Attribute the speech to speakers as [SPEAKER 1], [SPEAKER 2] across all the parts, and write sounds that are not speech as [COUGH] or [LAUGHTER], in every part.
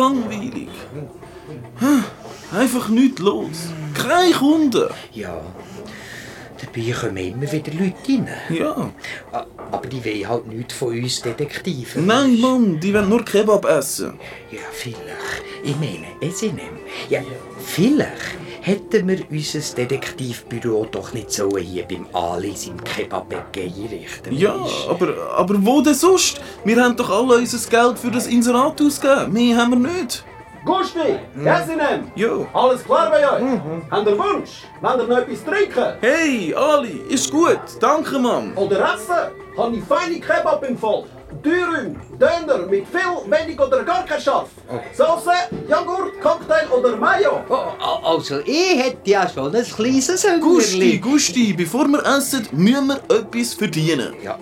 [SPEAKER 1] langweilig? Einfach nichts los. Keine Kunden.
[SPEAKER 2] Ja, dabei kommen immer wieder Leute rein.
[SPEAKER 1] Ja.
[SPEAKER 2] Aber die wollen halt nichts von uns Detektiven.
[SPEAKER 1] Nein, Mann, die wollen nur Kebab essen.
[SPEAKER 2] Ja, vielleicht. Ich meine, es ist nicht. Ja, vielleicht hätten wir unser Detektivbüro doch nicht so hier beim Alice im Kebabecke einrichten
[SPEAKER 1] Ja, aber, aber wo denn sonst? Wir haben doch alle unser Geld für das Inserat ausgegeben. Mehr haben wir nicht.
[SPEAKER 3] Gusti, Gesinem,
[SPEAKER 1] Jo.
[SPEAKER 3] alles klar bei euch? Habt ihr Wunsch? Wollt ihr noch etwas trinken?
[SPEAKER 1] Hey, Ali, ist gut. Danke, Mann.
[SPEAKER 3] Oder essen? Habe ich feine Kebab im Fall. Dürüm, Döner mit viel, wenig oder gar kein Scharf. Soße, Joghurt, Cocktail oder Mayo.
[SPEAKER 2] Oh, a- also, ich hätte ja schon ein kleines
[SPEAKER 1] Gusti,
[SPEAKER 2] Hüngerli.
[SPEAKER 1] Gusti, bevor wir essen, müssen wir etwas verdienen.
[SPEAKER 2] Ja,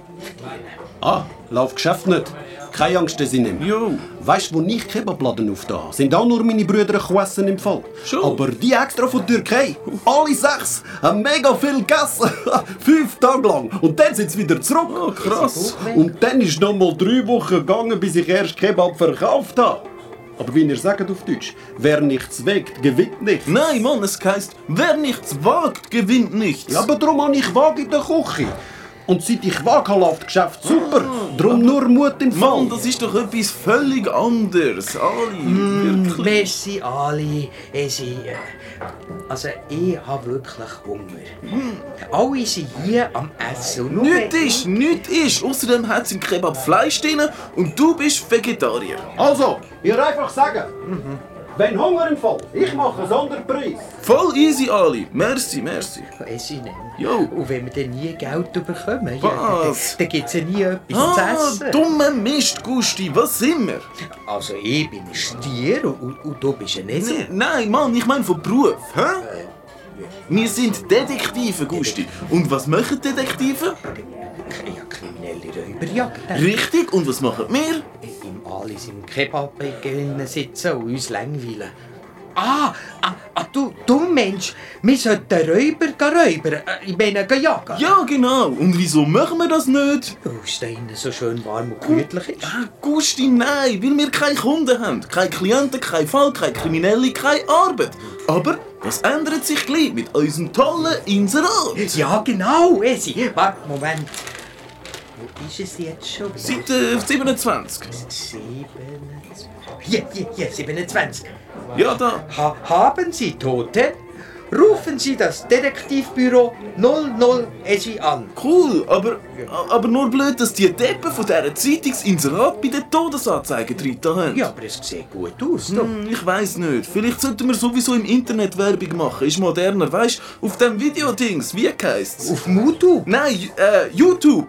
[SPEAKER 3] Ah, läuft Geschäft nicht. Keine Angst, Gesinem.
[SPEAKER 1] Jo.
[SPEAKER 3] Weißt du, wo ich Kebabladen aufgetan habe, sind auch nur meine Brüder gegessen im Fall.
[SPEAKER 1] Schon?
[SPEAKER 3] Aber die extra von Türkei, alle sechs, haben mega viel gegessen. [LAUGHS] Fünf Tage lang. Und dann sind sie wieder zurück.
[SPEAKER 1] Oh, krass.
[SPEAKER 3] Und dann ist noch mal drei Wochen gegangen, bis ich erst Kebab verkauft habe. Aber wie ihr sagt auf Deutsch, wer nichts wegt, gewinnt nichts.
[SPEAKER 1] Nein, Mann, es heisst, wer nichts wagt, gewinnt nichts.
[SPEAKER 3] Ja, aber darum habe ich Waage in der Küche. Und seit ich das Geschäft super. Darum nur Mut im Fall.
[SPEAKER 1] Mann, das ist doch etwas völlig anderes. Ali, wirklich.
[SPEAKER 2] merci, Ali. Es ist, äh, also, ich habe wirklich Hunger. Alle sind hier am Essen. nur
[SPEAKER 1] Nichts ist, nichts ist. Außerdem hat es im Kebab Fleisch drin und du bist Vegetarier.
[SPEAKER 3] Also, ihr einfach sagen. Wenn Hunger im Fall, ich mache einen Sonderpreis.
[SPEAKER 1] Voll easy, Ali. Merci, merci.
[SPEAKER 2] Es ist nicht.
[SPEAKER 1] Jo.
[SPEAKER 2] Und wenn wir dann nie Geld bekommen, ja, dann, dann gibt es ja nie etwas
[SPEAKER 1] Ah,
[SPEAKER 2] zu essen.
[SPEAKER 1] dumme Mist, Gusti. Was sind wir?
[SPEAKER 2] Also, ich bin ein Stier und, und, du bist ein Esel.
[SPEAKER 1] Nee, nein, Mann, ich meine von Beruf. Hä? Wir sind Detektive, Gusti. Und was machen Detektive?
[SPEAKER 2] Ja, kriminelle Räuberjagd.
[SPEAKER 1] Richtig, und was machen wir?
[SPEAKER 2] Alice im Kebab sitzen und uns langweilen. Ah, ah, ah du, du Mensch, wir sollten Räuber räubern. Äh, Ich meine, jagen.
[SPEAKER 1] Ja, genau. Und wieso machen wir das nicht?
[SPEAKER 2] Weil es da innen so schön warm und gemütlich ist.
[SPEAKER 1] Ah, Gusti, nein, weil wir keine Kunden haben. Keine Klienten, kein Fall, keine Kriminelle, keine Arbeit. Aber das ändert sich gleich mit unserem tollen Inserat.
[SPEAKER 2] Ja, genau, Esi. Warte, Moment. Wo ist es jetzt schon?
[SPEAKER 1] Seite 27.
[SPEAKER 2] 27. Hier, hier, hier, 27.
[SPEAKER 1] Ja, da.
[SPEAKER 2] Ha haben Sie Tote? Rufen Sie das Detektivbüro 00 Esi an.
[SPEAKER 1] Cool, aber, aber nur blöd, dass die Deppen von dieser Zeitungsinserat bei den Todesanzeigen drin haben.
[SPEAKER 2] Ja, aber es sieht gut aus. du.
[SPEAKER 1] Hm, Ich weiß nicht. Vielleicht sollten wir sowieso im Internet Werbung machen. Ist moderner, weißt Auf dem Videodings. Wie heisst's?
[SPEAKER 2] Auf Mutu?
[SPEAKER 1] Nein, äh, YouTube.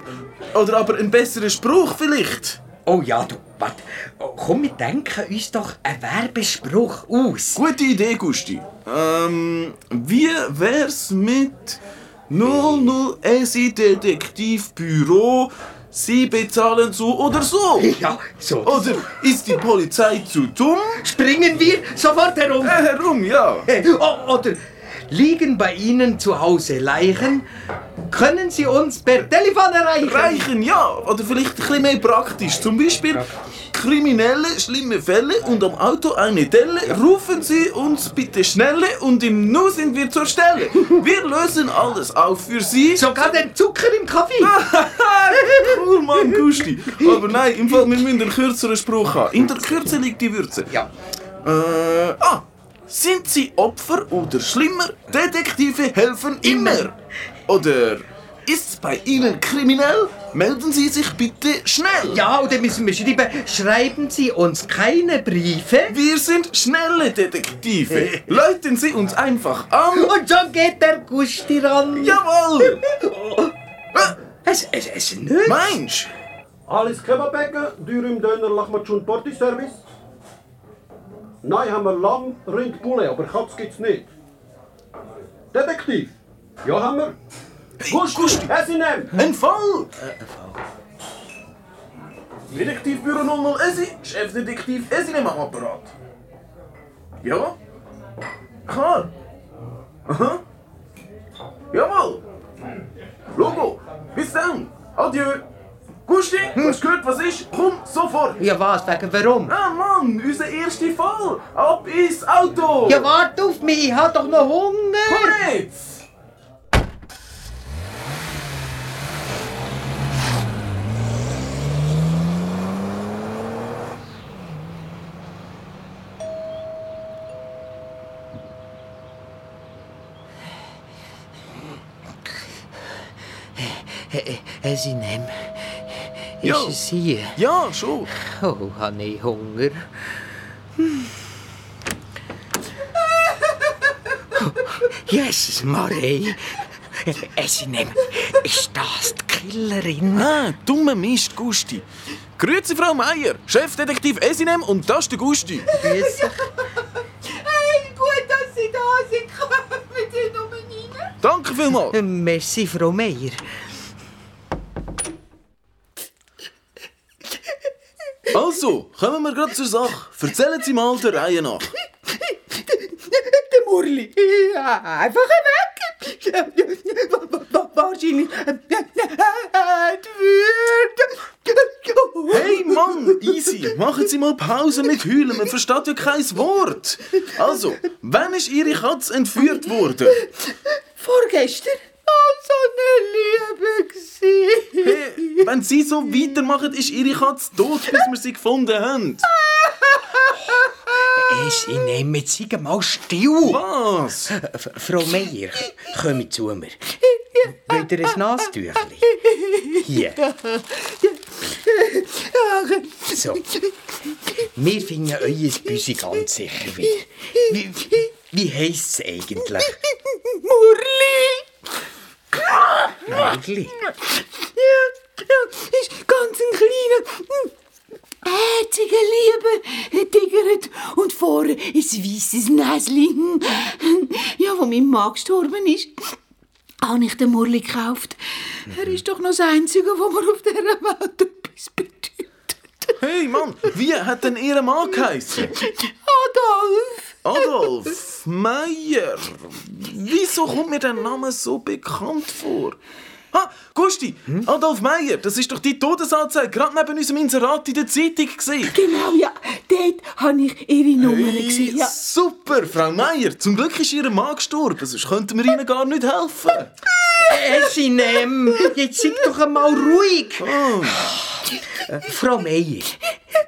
[SPEAKER 1] Oder aber ein besserer Spruch vielleicht.
[SPEAKER 2] Oh ja, du, warte. Komm, wir denken uns doch einen Werbespruch aus.
[SPEAKER 1] Gute Idee, Gusti. Ähm, wie wär's mit 00 SI Detektivbüro? Sie bezahlen so oder so. [LAUGHS]
[SPEAKER 2] Ja, so.
[SPEAKER 1] Oder ist die Polizei zu dumm?
[SPEAKER 2] Springen wir sofort herum.
[SPEAKER 1] Äh, herum, ja.
[SPEAKER 2] Oder liegen bei Ihnen zu Hause Leichen? Können Sie uns per Telefon erreichen?
[SPEAKER 1] Reichen, ja. Oder vielleicht ein bisschen mehr praktisch. Zum Beispiel Kriminelle, schlimme Fälle und am Auto eine Delle. Rufen Sie uns bitte schnelle und im Nu sind wir zur Stelle. [LAUGHS] Wir lösen alles auf für Sie.
[SPEAKER 2] Sogar den Zucker im Kaffee. [LAUGHS]
[SPEAKER 1] cool, Mann, Gusti. Aber nein, im Fall, wir müssen einen kürzeren Spruch haben. In der Kürze liegt die Würze.
[SPEAKER 2] Ja.
[SPEAKER 1] Äh, ah. Sind Sie Opfer oder schlimmer? Detektive helfen immer. Oder ist es bei Ihnen kriminell? Melden Sie sich bitte schnell.
[SPEAKER 2] Ja, oder müssen wir schreiben, schreiben Sie uns keine Briefe.
[SPEAKER 1] Wir sind schnelle Detektive. [LAUGHS] Läuten Sie uns einfach an.
[SPEAKER 2] Und schon geht der Gusti ran.
[SPEAKER 1] Jawohl! [LAUGHS] Äh,
[SPEAKER 2] Es, es, es nicht.
[SPEAKER 1] Meinst
[SPEAKER 3] Alles Kebabecke, Dürüm, Döner, Lachmatschun, Porti-Service. Nein, haben wir Lamm, Rind, Poulet, aber Katz gibt's nicht. Detektiv. Ja, haben wir. Gusti,
[SPEAKER 1] Gusti.
[SPEAKER 3] Esinem.
[SPEAKER 1] Ein Fall! Detektivbüro 00 Esi, Chefdetektiv Esinem am Apparat. Ja? Klar. Aha. Jawohl. Adieu. Gusti, du hast gehört, was ist? Komm, sofort.
[SPEAKER 2] Ja was, wegen warum?
[SPEAKER 1] Ah Mann, unser erster Fall. Ab ins Auto.
[SPEAKER 2] Ja warte auf mich, ich hab doch noch Hunger!
[SPEAKER 1] Komm jetzt.
[SPEAKER 2] Sinem, ist
[SPEAKER 1] Ja.
[SPEAKER 2] es hier?
[SPEAKER 1] Ja, schon.
[SPEAKER 2] Oh, habe ich Hunger. Jesus, Marie. Sinem, ist das die Killerin?
[SPEAKER 1] Ah, dummer Mist, Gusti. Grüezi, Frau Meier, Chefdetektiv Esinem und das ist der Gusti.
[SPEAKER 2] Grüß dich.
[SPEAKER 4] Hey, gut, dass Sie da sind. Kommen Sie nur rein.
[SPEAKER 1] Danke vielmals.
[SPEAKER 2] Äh, Merci, Frau Meier.
[SPEAKER 1] Also, kommen wir gerade zur Sache. Erzählen Sie mal der Reihe nach. [LAUGHS]
[SPEAKER 4] Der Murli. Einfach weg. Wahrscheinlich.
[SPEAKER 1] Hey Mann, easy, machen Sie mal Pause mit Heulen, man versteht ja kein Wort. Also, wann ist Ihre Katze entführt worden?
[SPEAKER 4] Vorgestern. So eine Liebe.
[SPEAKER 1] Hey, wenn Sie so weitermachen, ist Ihre Katze tot, bis wir sie gefunden haben.
[SPEAKER 2] Sinem, jetzt sei mal still.
[SPEAKER 1] Was?
[SPEAKER 2] F- Frau Meier, kommen zu mir. Wollt ihr ein Nasentüchli? Hier. So. Wir finden euer Büsi ganz sicher wieder. Wie, wie, wie heisst es eigentlich?
[SPEAKER 4] Murli.
[SPEAKER 2] Murli?
[SPEAKER 4] Ja, ja, ist ganz ein kleiner, herziger Liebe, tigert und vorne ist ein weisses Näschen. Ja, wo mein Mann gestorben ist, habe ich den Murli gekauft. Er ist doch noch das Einzige, wo mir auf dieser Welt etwas bedeutet.
[SPEAKER 1] Hey Mann, wie hat denn Ihr Mann geheißen?
[SPEAKER 4] Adolf!
[SPEAKER 1] Adolf Meier. Wieso kommt mir der Name so bekannt vor? Ha, Gusti, Adolf Meier, das ist doch die Todesanzeige, gerade neben unserem Inserat in der Zeitung gesehen.
[SPEAKER 4] Genau, ja, dort habe ich ihre Nummer gesehen. Ja.
[SPEAKER 1] Super, Frau Meier, zum Glück ist Ihr Mann gestorben, sonst könnten wir Ihnen gar nicht helfen.
[SPEAKER 2] Sinem, jetzt seid doch einmal ruhig. Äh, Frau Meier,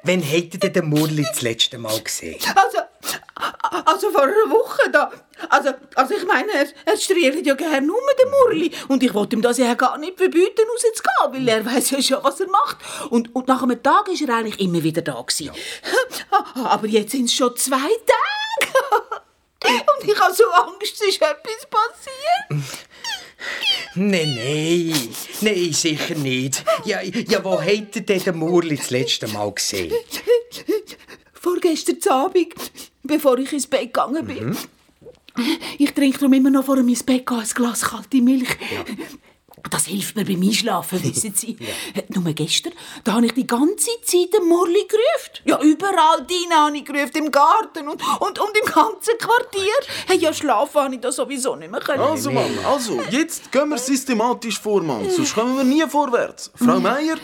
[SPEAKER 2] wann habt ihr denn den Murli das letzte Mal gesehen?
[SPEAKER 4] Also, also vor einer Woche da. Also, also ich meine, er, er striert ja gerne nur den Murli. Und ich wollte ihm das ja gar nicht verbieten, rauszugehen, weil er weiß ja schon, was er macht. Und, und nach einem Tag ist er eigentlich immer wieder da gewesen. [LAUGHS] Aber jetzt sind es schon zwei Tage. [LAUGHS] Und ich habe so Angst, es ist etwas passiert.
[SPEAKER 2] Nein, nein, nein, sicher nicht. Ja, ja wo habt ihr denn den Murli das letzte Mal gesehen?
[SPEAKER 4] Vorgestern Abend, bevor ich ins Bett gegangen bin. Ich trinke darum immer noch vor ins Bett ein Glas kalte Milch. Das hilft mir beim Einschlafen, [LAUGHS] wissen Sie. Nur gestern, da habe ich die ganze Zeit den Murli gerufen. Ja, überall Dina habe ich gerufen, im Garten und, und, und im ganzen Quartier. Hey, ja, schlafen habe ich da sowieso nicht mehr können.
[SPEAKER 1] Also Mann, also, jetzt gehen wir systematisch vor, Mann, sonst kommen wir nie vorwärts. Frau Meier,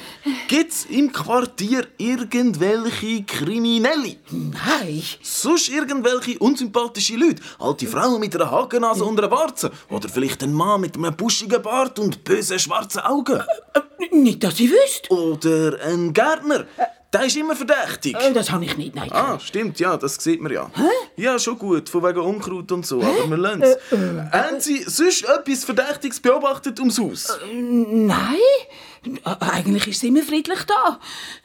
[SPEAKER 1] gibt's im Quartier irgendwelche Kriminelle?
[SPEAKER 4] Nein.
[SPEAKER 1] Sonst irgendwelche unsympathische Leute? Alte Frauen mit einer Hakennase und einer Warze? Oder vielleicht ein Mann mit einem buschigen Bart und bösen schwarzen Augen?
[SPEAKER 4] Äh, Nicht, dass ich wüsste.
[SPEAKER 1] Oder ein Gärtner? Der ist immer verdächtig.
[SPEAKER 4] Äh, Das habe ich nicht, nein.
[SPEAKER 1] Ah, stimmt, ja, das sieht man ja. Ja, schon gut, von wegen Unkraut und so, aber wir lassen es. Haben Sie sonst etwas Verdächtiges beobachtet ums Haus?
[SPEAKER 4] Nein, Äh, eigentlich ist es immer friedlich da.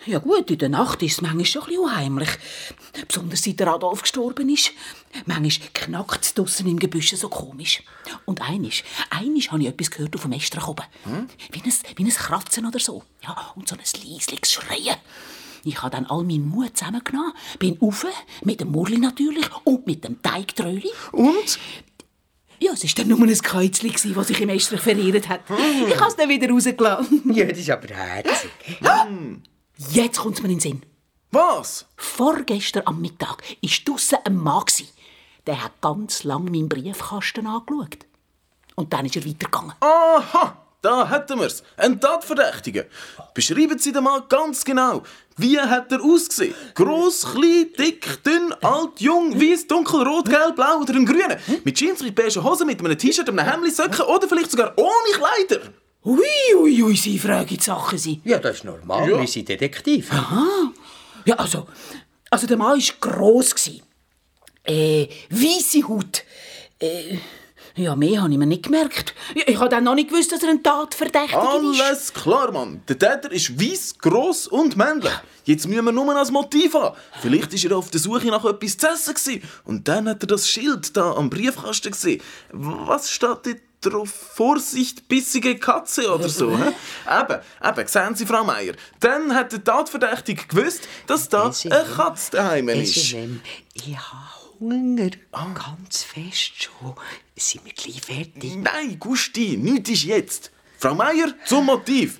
[SPEAKER 4] Ja gut, in der Nacht ist es manchmal schon ein bisschen unheimlich. Besonders seit der Adolf gestorben ist. Manchmal knackt es draussen im Gebüsch so komisch. Und einisch, einisch habe ich etwas gehört auf dem Estrich oben. Wie, ein, wie ein Kratzen oder so. Ja, und so ein leisliches Schreien. Ich habe dann all meinen Mut zusammengenommen, bin rauf, mit dem Murli natürlich und mit dem Teigtröli.
[SPEAKER 1] Und?
[SPEAKER 4] Ja, es war dann nur ein gewesen, das sich im Estrich verirrt hat. Ich habe es dann wieder rausgelassen. [LAUGHS]
[SPEAKER 2] Ja, das ist aber herzig.
[SPEAKER 4] Jetzt kommt es mir in den Sinn.
[SPEAKER 1] Was?
[SPEAKER 4] Vorgestern am Mittag war draussen ein Mann. Der hat ganz lang meinen Briefkasten angeschaut. Und dann ist er weitergegangen.
[SPEAKER 1] Aha! da hätten wir's. Ein Tatverdächtiger. Beschreiben Sie den Mann ganz genau. Wie hat er ausgesehen? Gross, klein, dick, dünn, alt, jung, weiß, dunkel, rot, gelb, blau oder ein grüner? Mit Jeans, mit beigen Hosen, mit einem T-Shirt, einem Hemd, Socken oder vielleicht sogar ohne Kleider?
[SPEAKER 4] Ui, ui, ui, Sie fragen die Sachen, Sie.
[SPEAKER 2] Ja, das ist normal,
[SPEAKER 1] Ja.
[SPEAKER 2] wir sind Detektiv.
[SPEAKER 4] Ja, also, also der Mann war gross. Äh, weisse Haut. Äh, ja, mehr habe ich mir nicht gemerkt. Ich, ich habe dann noch nicht gewusst, dass er ein Tatverdächtiger ist.
[SPEAKER 1] Alles klar, Mann. Der Täter ist weiss, gross und männlich. Jetzt müssen wir nur als Motiv haben. Vielleicht war er auf der Suche nach etwas zu essen. gewesen. Und dann hat er das Schild da am Briefkasten gesehen. Was steht dort drauf? Vorsicht, bissige Katze oder so. [LAUGHS] Eben, eben, sehen Sie, Frau Meier. Dann hat der Tatverdächtige gewusst, dass da eine Katze daheim ist.
[SPEAKER 2] Ich habe Hunger. Ganz fest schon. Sind wir gleich fertig?
[SPEAKER 1] Nein, Gusti, nichts ist jetzt. Frau Meier, zum Motiv.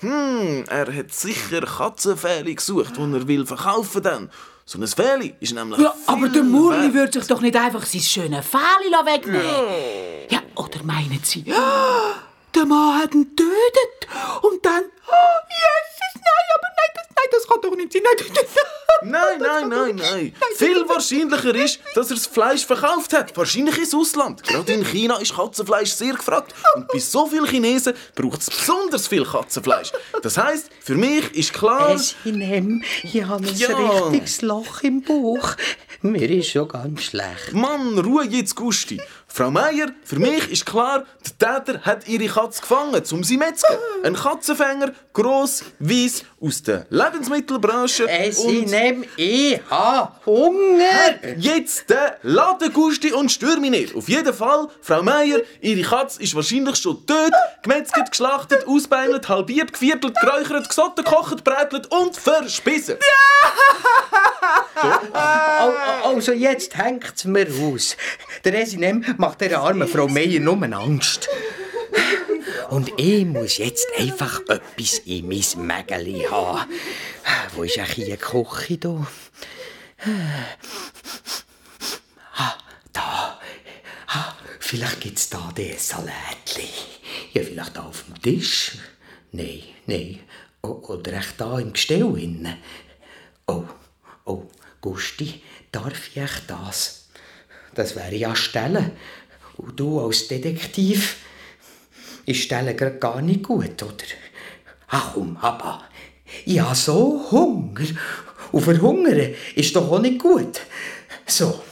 [SPEAKER 1] Hm, er hat sicher Katzenfähli gesucht, die er will verkaufen dann. So ein Fähli ist nämlich
[SPEAKER 4] Ja, aber der Murli würde sich doch nicht einfach sein schönes Fähli wegnehmen Ja, oder meinen Sie, [GASPS] der Mann hat ihn getötet und dann... [GASPS] Oh, Jesus, kann doch nicht sein. Nein,
[SPEAKER 1] Nein, nein, nein. Viel wahrscheinlicher ist, dass er das Fleisch verkauft hat. Wahrscheinlich ins Ausland. Gerade in China ist Katzenfleisch sehr gefragt. Und bei so vielen Chinesen braucht es besonders viel Katzenfleisch. Das heisst, für mich ist klar...
[SPEAKER 2] SNM, ich habe ein
[SPEAKER 1] Ja.
[SPEAKER 2] richtiges Loch im Bauch. Mir ist schon ganz schlecht.
[SPEAKER 1] Mann, Ruhe jetzt, Gusti. Frau Meier, für mich ist klar, der Täter hat ihre Katze gefangen, um sie zu metzgen. Ein Katzenfänger, gross, weiss, aus der Lebensmittelbranche.
[SPEAKER 2] SNM, ich habe Hunger.
[SPEAKER 1] Jetzt der Laden, Gusti, und stör mich nicht. Auf jeden Fall, Frau Meier, ihre Katze ist wahrscheinlich schon tot, gemetzelt, geschlachtet, ausbeinelt, halbiert, geviertelt, geräuchert, gesotten, gekocht, brätelt und verspissen.
[SPEAKER 2] Al- al- Also jetzt hängt's mir aus. Der SNM macht der armen Frau Meier nur Angst. Und ich muss jetzt einfach etwas in mein Mägeli haben. Wo ist eigentlich die Küche da? Ah, da. Ah, vielleicht gibt's da den Salatli. Ja, vielleicht da auf dem Tisch. Nein, nein. Oder echt da im Gestell innen. Oh, oh, Gusti, darf ich das? Das wäre ja Stellen. Und du als Detektiv ist Stellen grad gar nicht gut, oder? Ach komm, aber ich habe so Hunger. Und verhungern ist doch auch nicht gut. So,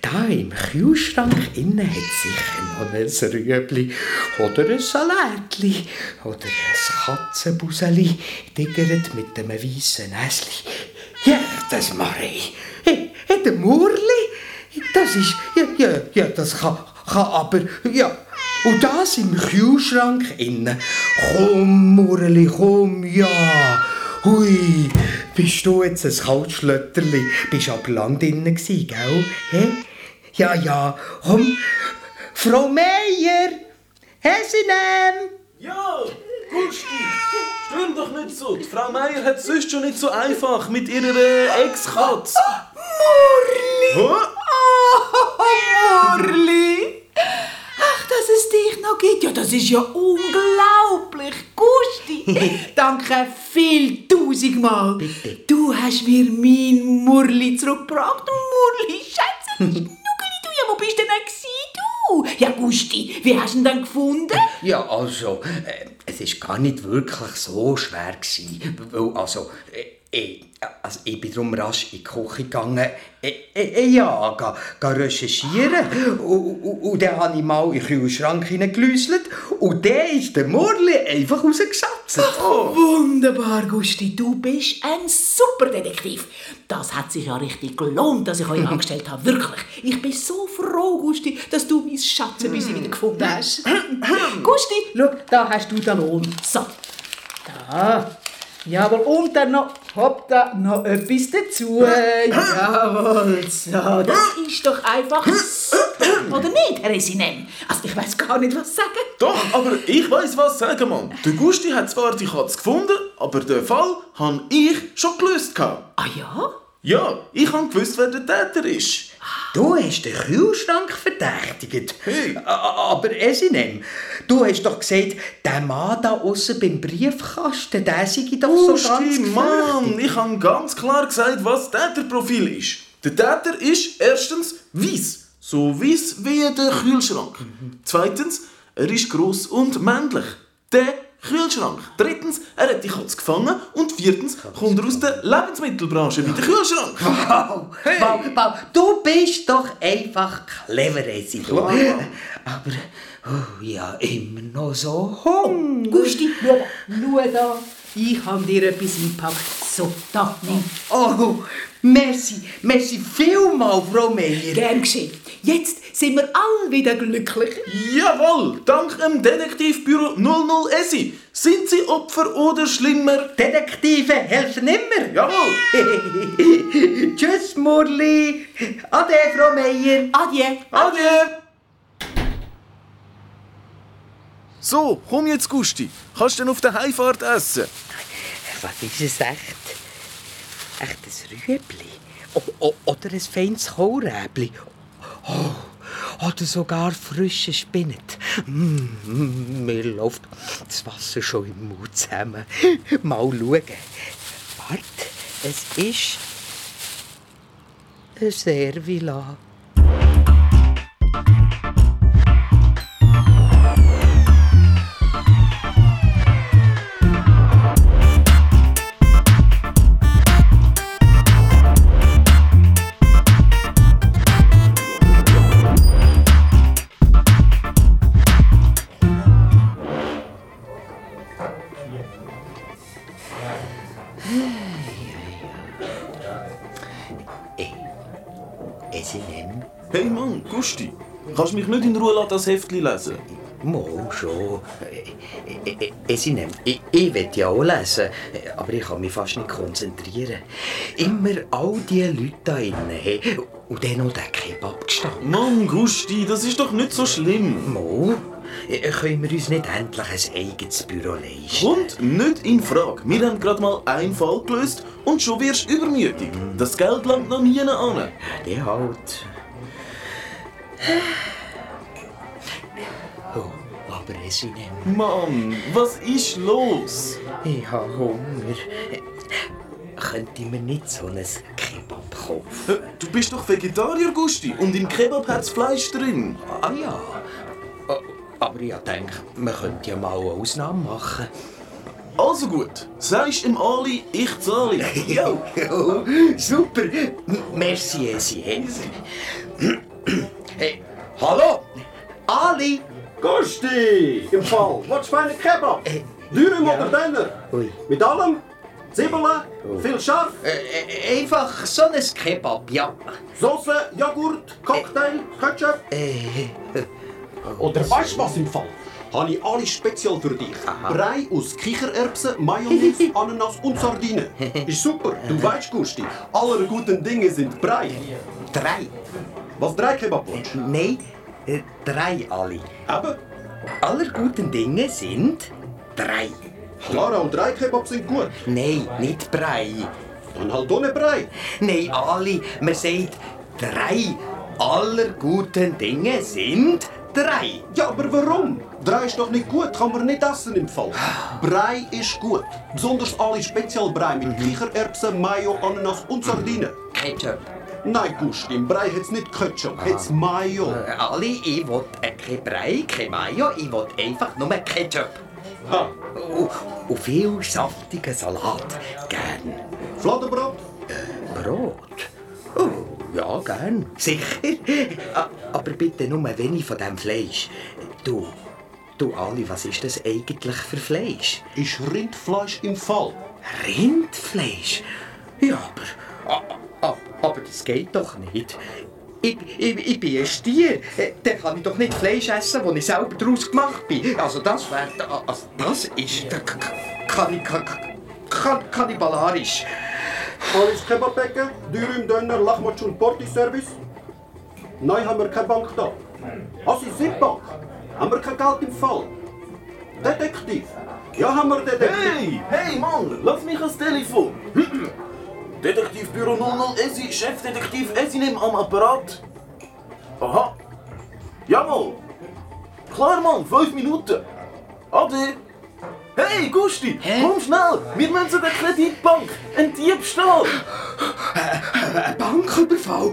[SPEAKER 2] da im Kühlschrank innen hat sicher noch ein Rüebli oder ein Salatli oder ein Katzenbuseli, diggert mit einem weißen Näsli. Ja, das mache ich. Hey, hey, der Murli, das ist, ja, ja, ja, das kann, kann aber, ja. Und das im Kühlschrank innen. Komm, Murli, komm, ja. Hui, bist du jetzt ein Kaltschlötterli? Bist aber lang drinnen gsi, gell? Hä? Ja, ja, komm. Frau Meier, Hesinem.
[SPEAKER 1] Ja, Gusti, stör doch nicht so. Die Frau Meier hat es sonst schon nicht so einfach mit ihrer äh, Ex-Katze.
[SPEAKER 4] Murli!
[SPEAKER 1] Hä?
[SPEAKER 4] Oh, Murli! Dass es dich noch gibt. Ja, das ist ja unglaublich. Gusti, [LAUGHS] danke viel tausendmal.
[SPEAKER 2] Bitte.
[SPEAKER 4] Du hast mir mein Murli zurückgebracht. Murli, Schätze, [LAUGHS] Nuggeli, du, ja, wo bist denn denn gsi, du? Ja, Gusti, wie hast du ihn dann gefunden?
[SPEAKER 2] Ja, also, äh, es ist gar nicht wirklich so schwer gewesen, weil, also, äh, ich, also ich bin darum rasch in die Küche gegangen, äh, äh, ja, ga, ga recherchieren und, und, und dann habe ich mal in den Kühlschrank hineingelüsselt und dann ist der Murli einfach rausgesatzt.
[SPEAKER 4] Wunderbar, Gusti, du bist ein super Detektiv. Das hat sich ja richtig gelohnt, dass ich euch [LAUGHS] angestellt habe. Wirklich. Ich bin so froh, Gusti, dass du mein Schatzenbüsi wieder gefunden hast. [LAUGHS] Gusti, schau, da hast du den Lohn. So. Da. Jawohl, und dann noch, hopp, da noch etwas dazu. Jawohl, so. Das ist doch einfach oder nicht, Herr Resinem? Also, ich weiß gar nicht, was sagen.
[SPEAKER 1] Doch, aber ich weiß was sagen, Mann. Der Gusti hat zwar die Katze gefunden, aber den Fall habe ich schon gelöst.
[SPEAKER 4] Ah ja?
[SPEAKER 1] Ja, ich habe gewusst, wer der Täter ist.
[SPEAKER 2] Du hast den Kühlschrank verdächtigt.
[SPEAKER 1] Hey.
[SPEAKER 2] Aber Esinem, du hast doch gesagt, der Mann da außen beim Briefkasten, der sei doch so ganz
[SPEAKER 1] Mann, ich habe ganz klar gesagt, was das Täterprofil ist. Der Täter ist erstens weiß, so weiß wie der Kühlschrank. Zweitens, er ist gross und männlich. Der Kühlschrank. Drittens, er hat die Katze gefangen. Und viertens, kommt er aus der Lebensmittelbranche wie der Kühlschrank.
[SPEAKER 2] Wow, wow, wow, du bist doch einfach clever, Esi. du.
[SPEAKER 1] Klar.
[SPEAKER 2] Aber oh, ja, immer noch so Hunger.
[SPEAKER 4] Gusti, schau, schau da. Ich habe dir etwas eingepackt. So, da, nimm.
[SPEAKER 2] Oh, merci, merci vielmal, Frau Meier.
[SPEAKER 4] Gern geschehen. Jetzt sind wir alle wieder glücklich.
[SPEAKER 1] Jawohl, dank dem Detektivbüro 00 Esi sind Sie Opfer oder schlimmer.
[SPEAKER 2] Detektive helfen immer.
[SPEAKER 1] Jawohl. [LAUGHS]
[SPEAKER 2] Tschüss, Murli. Ade, Frau Meier.
[SPEAKER 4] Adieu.
[SPEAKER 1] Adieu! So, komm jetzt, Gusti. Kannst du denn auf der Heimfahrt essen?
[SPEAKER 2] Was ist es echt? Echt ein Rüebli? Oder ein feines Kohlräbli? Oh, oder sogar frische Spinat. Mm, mir läuft das Wasser schon im Mund zusammen. Mal schauen. Warte, es ist ein Servila.
[SPEAKER 1] Gusti. Kannst du mich nicht in Ruhe lassen, das Heftchen lesen?
[SPEAKER 2] Mal schon. Es nehmen. Ich, ich will ja auch lesen, aber ich kann mich fast nicht konzentrieren. Immer all diese Leute da drinnen. hey, Und dann noch der Kebab gestanden.
[SPEAKER 1] Mann, Gusti, das ist doch nicht so schlimm.
[SPEAKER 2] Mo, können wir uns nicht endlich ein eigenes Büro leisten?
[SPEAKER 1] Kommt nicht in Frage. Wir haben gerade mal einen Fall gelöst und schon wirst du übermütig. Das Geld langt noch nie an.
[SPEAKER 2] Die halt. Oh, aber es nehmen.
[SPEAKER 1] Mann, was ist los?
[SPEAKER 2] Ich habe Hunger. Könnte mir nicht so ein Kebab kaufen?
[SPEAKER 1] Du bist doch Vegetarier, Gusti, und im Kebab hat's Fleisch drin.
[SPEAKER 2] Ah ja. Aber ich denke, man könnte ja mal eine Ausnahme machen.
[SPEAKER 1] Also gut, sagst im Ali, ich zahle. [LAUGHS] Jo.
[SPEAKER 2] Oh, super. Merci, Esi. [CLEARS THROAT] Hey. Hallo? Ali?
[SPEAKER 3] Gusti! Im Fall, was für einen Kebab? Oder Döner?
[SPEAKER 2] Ui.
[SPEAKER 3] Mit allem? Zwiebeln? Viel scharf?
[SPEAKER 2] Äh, äh, einfach so ein Kebab, ja.
[SPEAKER 3] Soße, Joghurt, Cocktail, Ketchup? Oder weißt du was im Fall? Habe ich alles speziell für dich. Brei aus Kichererbsen, Mayonnaise, [LAUGHS] Ananas und Sardinen. Ist super. Du weißt, Gusti, alle guten Dinge sind Brei.
[SPEAKER 2] drei.
[SPEAKER 3] Was drei Kebab willst?
[SPEAKER 2] Nein, äh, drei, Ali.
[SPEAKER 3] Eben.
[SPEAKER 2] Aller guten Dinge sind drei.
[SPEAKER 3] Klar, auch drei Kebab sind gut.
[SPEAKER 2] Nein, nicht Brei.
[SPEAKER 3] Dann halt ohne Brei.
[SPEAKER 2] Nein, Ali, man sagt drei. Aller guten Dinge sind drei.
[SPEAKER 3] Ja, aber warum? Drei ist doch nicht gut, kann man nicht essen im Fall. Brei ist gut. Besonders alle Spezialbrei mit Kichererbsen, Mayo, Ananas und Sardinen.
[SPEAKER 2] Ketchup.
[SPEAKER 3] Nein, Gusti, im Brei hat's nicht Ketchup, hat's Mayo.
[SPEAKER 2] Äh, Ali, ich will äh, kein Brei, kein Mayo, ich will einfach nur Ketchup.
[SPEAKER 3] Ha,
[SPEAKER 2] Und, und viel saftigen Salat. Gern.
[SPEAKER 3] Fladenbrot?
[SPEAKER 2] Brot? Oh, ja, gern. Sicher. [LAUGHS] Aber bitte nur wenig von dem Fleisch. Du, du Ali, was ist das eigentlich für Fleisch?
[SPEAKER 3] Ist Rindfleisch im Fall.
[SPEAKER 2] Rindfleisch? Ja, aber, aber das geht doch nicht. Ich, ich, ich bin ein Stier. Äh, Dann kann ich doch nicht Fleisch essen, das ich selber daraus gemacht bin. Also das wäre... Also das ist... K k- kann, kann, kann, kannibalisch.
[SPEAKER 3] Alles Kebabbecken, Dürüm, Döner, Lachmatsch und Porti-Service? Nein, haben wir keine Bank da. Was ist Zipbank? Haben wir kein Geld im Fall? Detektiv? Ja, haben wir Detektiv.
[SPEAKER 1] Hey, hey Mann, lass mich ans Telefon. Detektivbüro 00 Esi, Chefdetektiv Esinem am Apparat. Aha. Jawohl. Klar, Mann, fünf Minuten. Ade. Hey, Gusti, komm schnell. Wir müssen zu der Kreditbank. Ein Diebstahl.
[SPEAKER 2] Ein Banküberfall?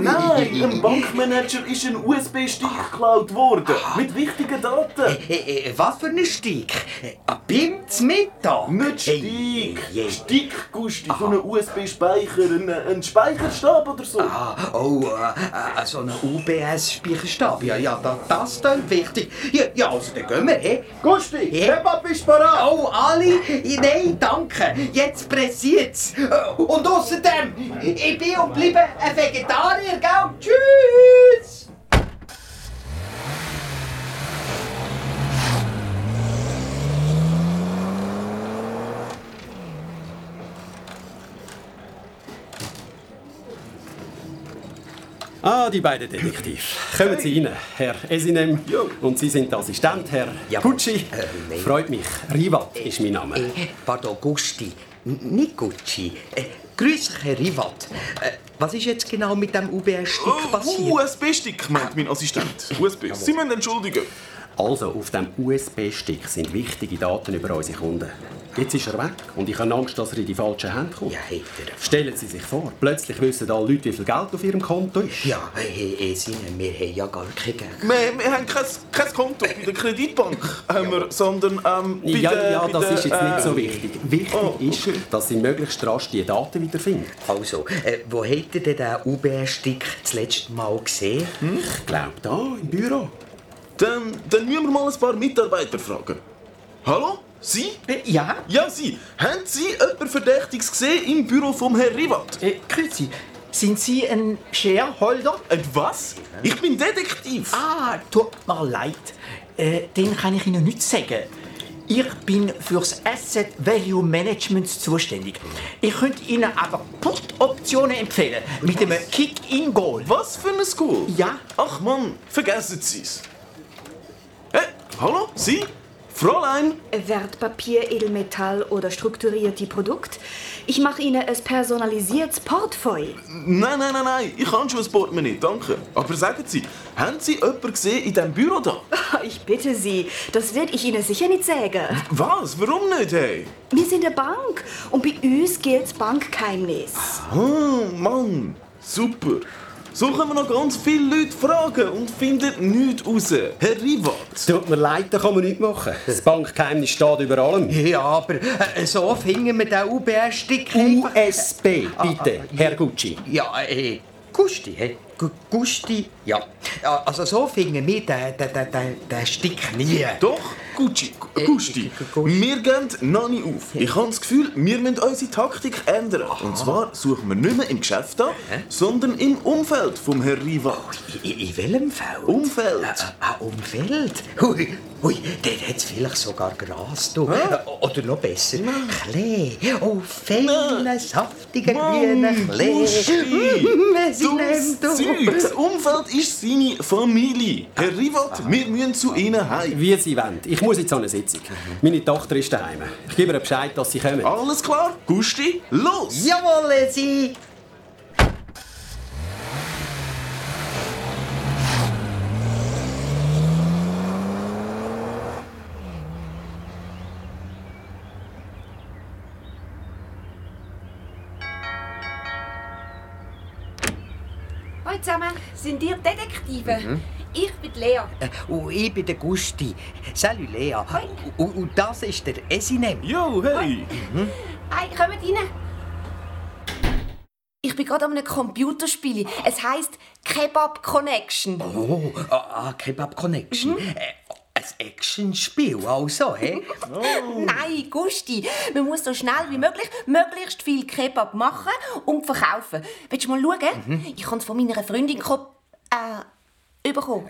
[SPEAKER 1] Nein, ein Bankmanager ist ein USB-Stick geklaut worden. Mit wichtigen Daten.
[SPEAKER 2] Äh, äh, was für ein Stick? Äh, Ein Bims Mittag?
[SPEAKER 1] Nicht
[SPEAKER 2] Hey,
[SPEAKER 1] Stick.
[SPEAKER 2] je.
[SPEAKER 1] Stick, Gusti, so ein USB-Speicher, ein, ein Speicherstab oder so.
[SPEAKER 2] Ah, oh, äh, äh, so ein UBS-Speicherstab. Ja, ja, da, das klingt wichtig. Ja, ja, also dann gehen wir, hä?
[SPEAKER 5] Gusti,
[SPEAKER 2] Ja.
[SPEAKER 5] Kebab ist parat!
[SPEAKER 2] Oh, Ali, nein, danke. Jetzt pressiert's. Und außerdem, ich bin und bleibe ein Vegetarier, gell? Tschüss!
[SPEAKER 3] Ah, die beiden Detektive. Kommen Sie rein, Herr Esinem. Und Sie sind der Assistent, Herr
[SPEAKER 2] Ja.
[SPEAKER 3] Gucci.
[SPEAKER 2] Äh, nein.
[SPEAKER 3] Freut mich. Rivat ist mein Name.
[SPEAKER 2] Äh, pardon, Gusti. Nicht Gucci. Äh, grüß dich, Herr Rivat. Äh, was ist jetzt genau mit dem UBS-Stick
[SPEAKER 1] Oh,
[SPEAKER 2] passiert?
[SPEAKER 1] USB-Stick, meint mein Assistent. USB. Sie müssen entschuldigen.
[SPEAKER 3] Also, auf dem USB-Stick sind wichtige Daten über unsere Kunden. Jetzt ist er weg und ich habe Angst, dass er in die falschen Hände kommt.
[SPEAKER 2] Ja, hat er.
[SPEAKER 3] Stellen Sie sich vor, plötzlich wissen alle Leute, wie viel Geld auf ihrem Konto ist.
[SPEAKER 2] Ja, hey, hey, Sine, wir haben ja gar kein Geld.
[SPEAKER 1] Wir, wir haben kein, kein Konto bei der Kreditbank, haben wir, sondern ähm, bei
[SPEAKER 3] Ja,
[SPEAKER 1] der,
[SPEAKER 3] ja,
[SPEAKER 1] bei
[SPEAKER 3] das
[SPEAKER 1] der,
[SPEAKER 3] ist jetzt nicht so
[SPEAKER 1] äh,
[SPEAKER 3] wichtig. Wichtig
[SPEAKER 1] Oh, okay.
[SPEAKER 3] ist, dass Sie möglichst rasch die Daten wiederfinden.
[SPEAKER 2] Also, äh, wo habt ihr denn den UBS-Stick das letzte Mal gesehen?
[SPEAKER 3] Ich glaube, da im Büro.
[SPEAKER 1] Dann, dann müssen wir mal ein paar Mitarbeiter fragen. Hallo? Sie?
[SPEAKER 2] Äh, ja?
[SPEAKER 1] Ja, Sie. Haben Sie jemand Verdächtiges gesehen im Büro vom Herrn Rivat?
[SPEAKER 6] Äh, grüezi. Sind Sie ein Shareholder?
[SPEAKER 1] Ein was? Ich bin Detektiv.
[SPEAKER 6] Ah, tut mir leid. Äh, den kann ich Ihnen nicht sagen. Ich bin fürs Asset Value Management zuständig. Ich könnte Ihnen aber Put-Optionen empfehlen. Mit einem Kick-in-Goal.
[SPEAKER 1] Was für ein School?
[SPEAKER 6] Ja.
[SPEAKER 1] Ach Mann, vergessen Sie's. Hey, hallo? Sie? Fräulein?
[SPEAKER 7] Wertpapier, Edelmetall oder strukturierte Produkt. Ich mache Ihnen ein personalisiertes Portfolio.
[SPEAKER 1] Nein, nein, nein, nein. Ich kann schon ein Portemonnaie, danke. Aber sagen Sie, haben Sie jemanden gesehen in diesem Büro da? [LAUGHS]
[SPEAKER 7] Ich bitte Sie, das werde ich Ihnen sicher nicht sagen.
[SPEAKER 1] Was? Warum nicht, hey?
[SPEAKER 7] Wir sind eine Bank und bei uns gilt das Bankgeheimnis.
[SPEAKER 1] Oh, Mann. Super. So können wir noch ganz viele Leute fragen und finden nichts raus. Herr Rivat.
[SPEAKER 3] Tut mir leid, da kann man nichts machen. Das Bankgeheimnis steht über allem.
[SPEAKER 2] Ja, aber äh, so finden wir den UBS-Stick
[SPEAKER 3] USB, bitte, Herr Gucci.
[SPEAKER 2] Ja, äh, Gusti, hä? Gu- Gusti, ja. Ja, Also so finden wir den, den, den, den, den Stick nie.
[SPEAKER 1] Doch, Gucci, Gu- Gusti.
[SPEAKER 2] Gu- Gusti.
[SPEAKER 1] Wir gehen noch nicht auf. Ich habe das Gefühl, wir müssen unsere Taktik ändern. Und zwar suchen wir nicht mehr im Geschäft an, sondern im Umfeld vom Herrn Rivat.
[SPEAKER 2] In, in welchem Feld?
[SPEAKER 1] Umfeld.
[SPEAKER 2] Ah, Umfeld? Hui, hui, dort hat es vielleicht sogar Gras. Du. Äh, Oder noch besser, Klee. Oh, feine, saftige, grüne Klee.
[SPEAKER 1] Gusti.
[SPEAKER 2] Mm, Sie nimmt.
[SPEAKER 1] Das Umfeld ist seine Familie. Herr Rivat, wir müssen zu Ihnen heim.
[SPEAKER 3] Wie Sie wollen. Ich muss jetzt an eine Sitzung. Meine Tochter ist daheim. Ich gebe ihr Bescheid, dass sie kommen.
[SPEAKER 1] Alles klar? Gusti, los!
[SPEAKER 2] Jawohl, Sie.
[SPEAKER 8] Hallo zusammen, sind ihr Detektive?
[SPEAKER 2] Mhm.
[SPEAKER 8] Ich bin Lea.
[SPEAKER 2] Äh, Und ich bin der Gusti. Salut, Lea.
[SPEAKER 8] Hoi.
[SPEAKER 2] Und, und das ist der Esinem.
[SPEAKER 1] Jo, hey!
[SPEAKER 8] Hey, kommt rein. Ich bin gerade an einem Computerspiel. Es heisst Kebab Connection.
[SPEAKER 2] Oh, ah, ah, Kebab Connection. Äh, ein Actionspiel, also, hä?
[SPEAKER 8] Nein, Gusti. Man muss so schnell wie möglich möglichst viel Kebab machen und verkaufen. Willst du mal schauen? Ich habe es von meiner Freundin äh, bekommen.
[SPEAKER 2] Äh,
[SPEAKER 8] bekommen.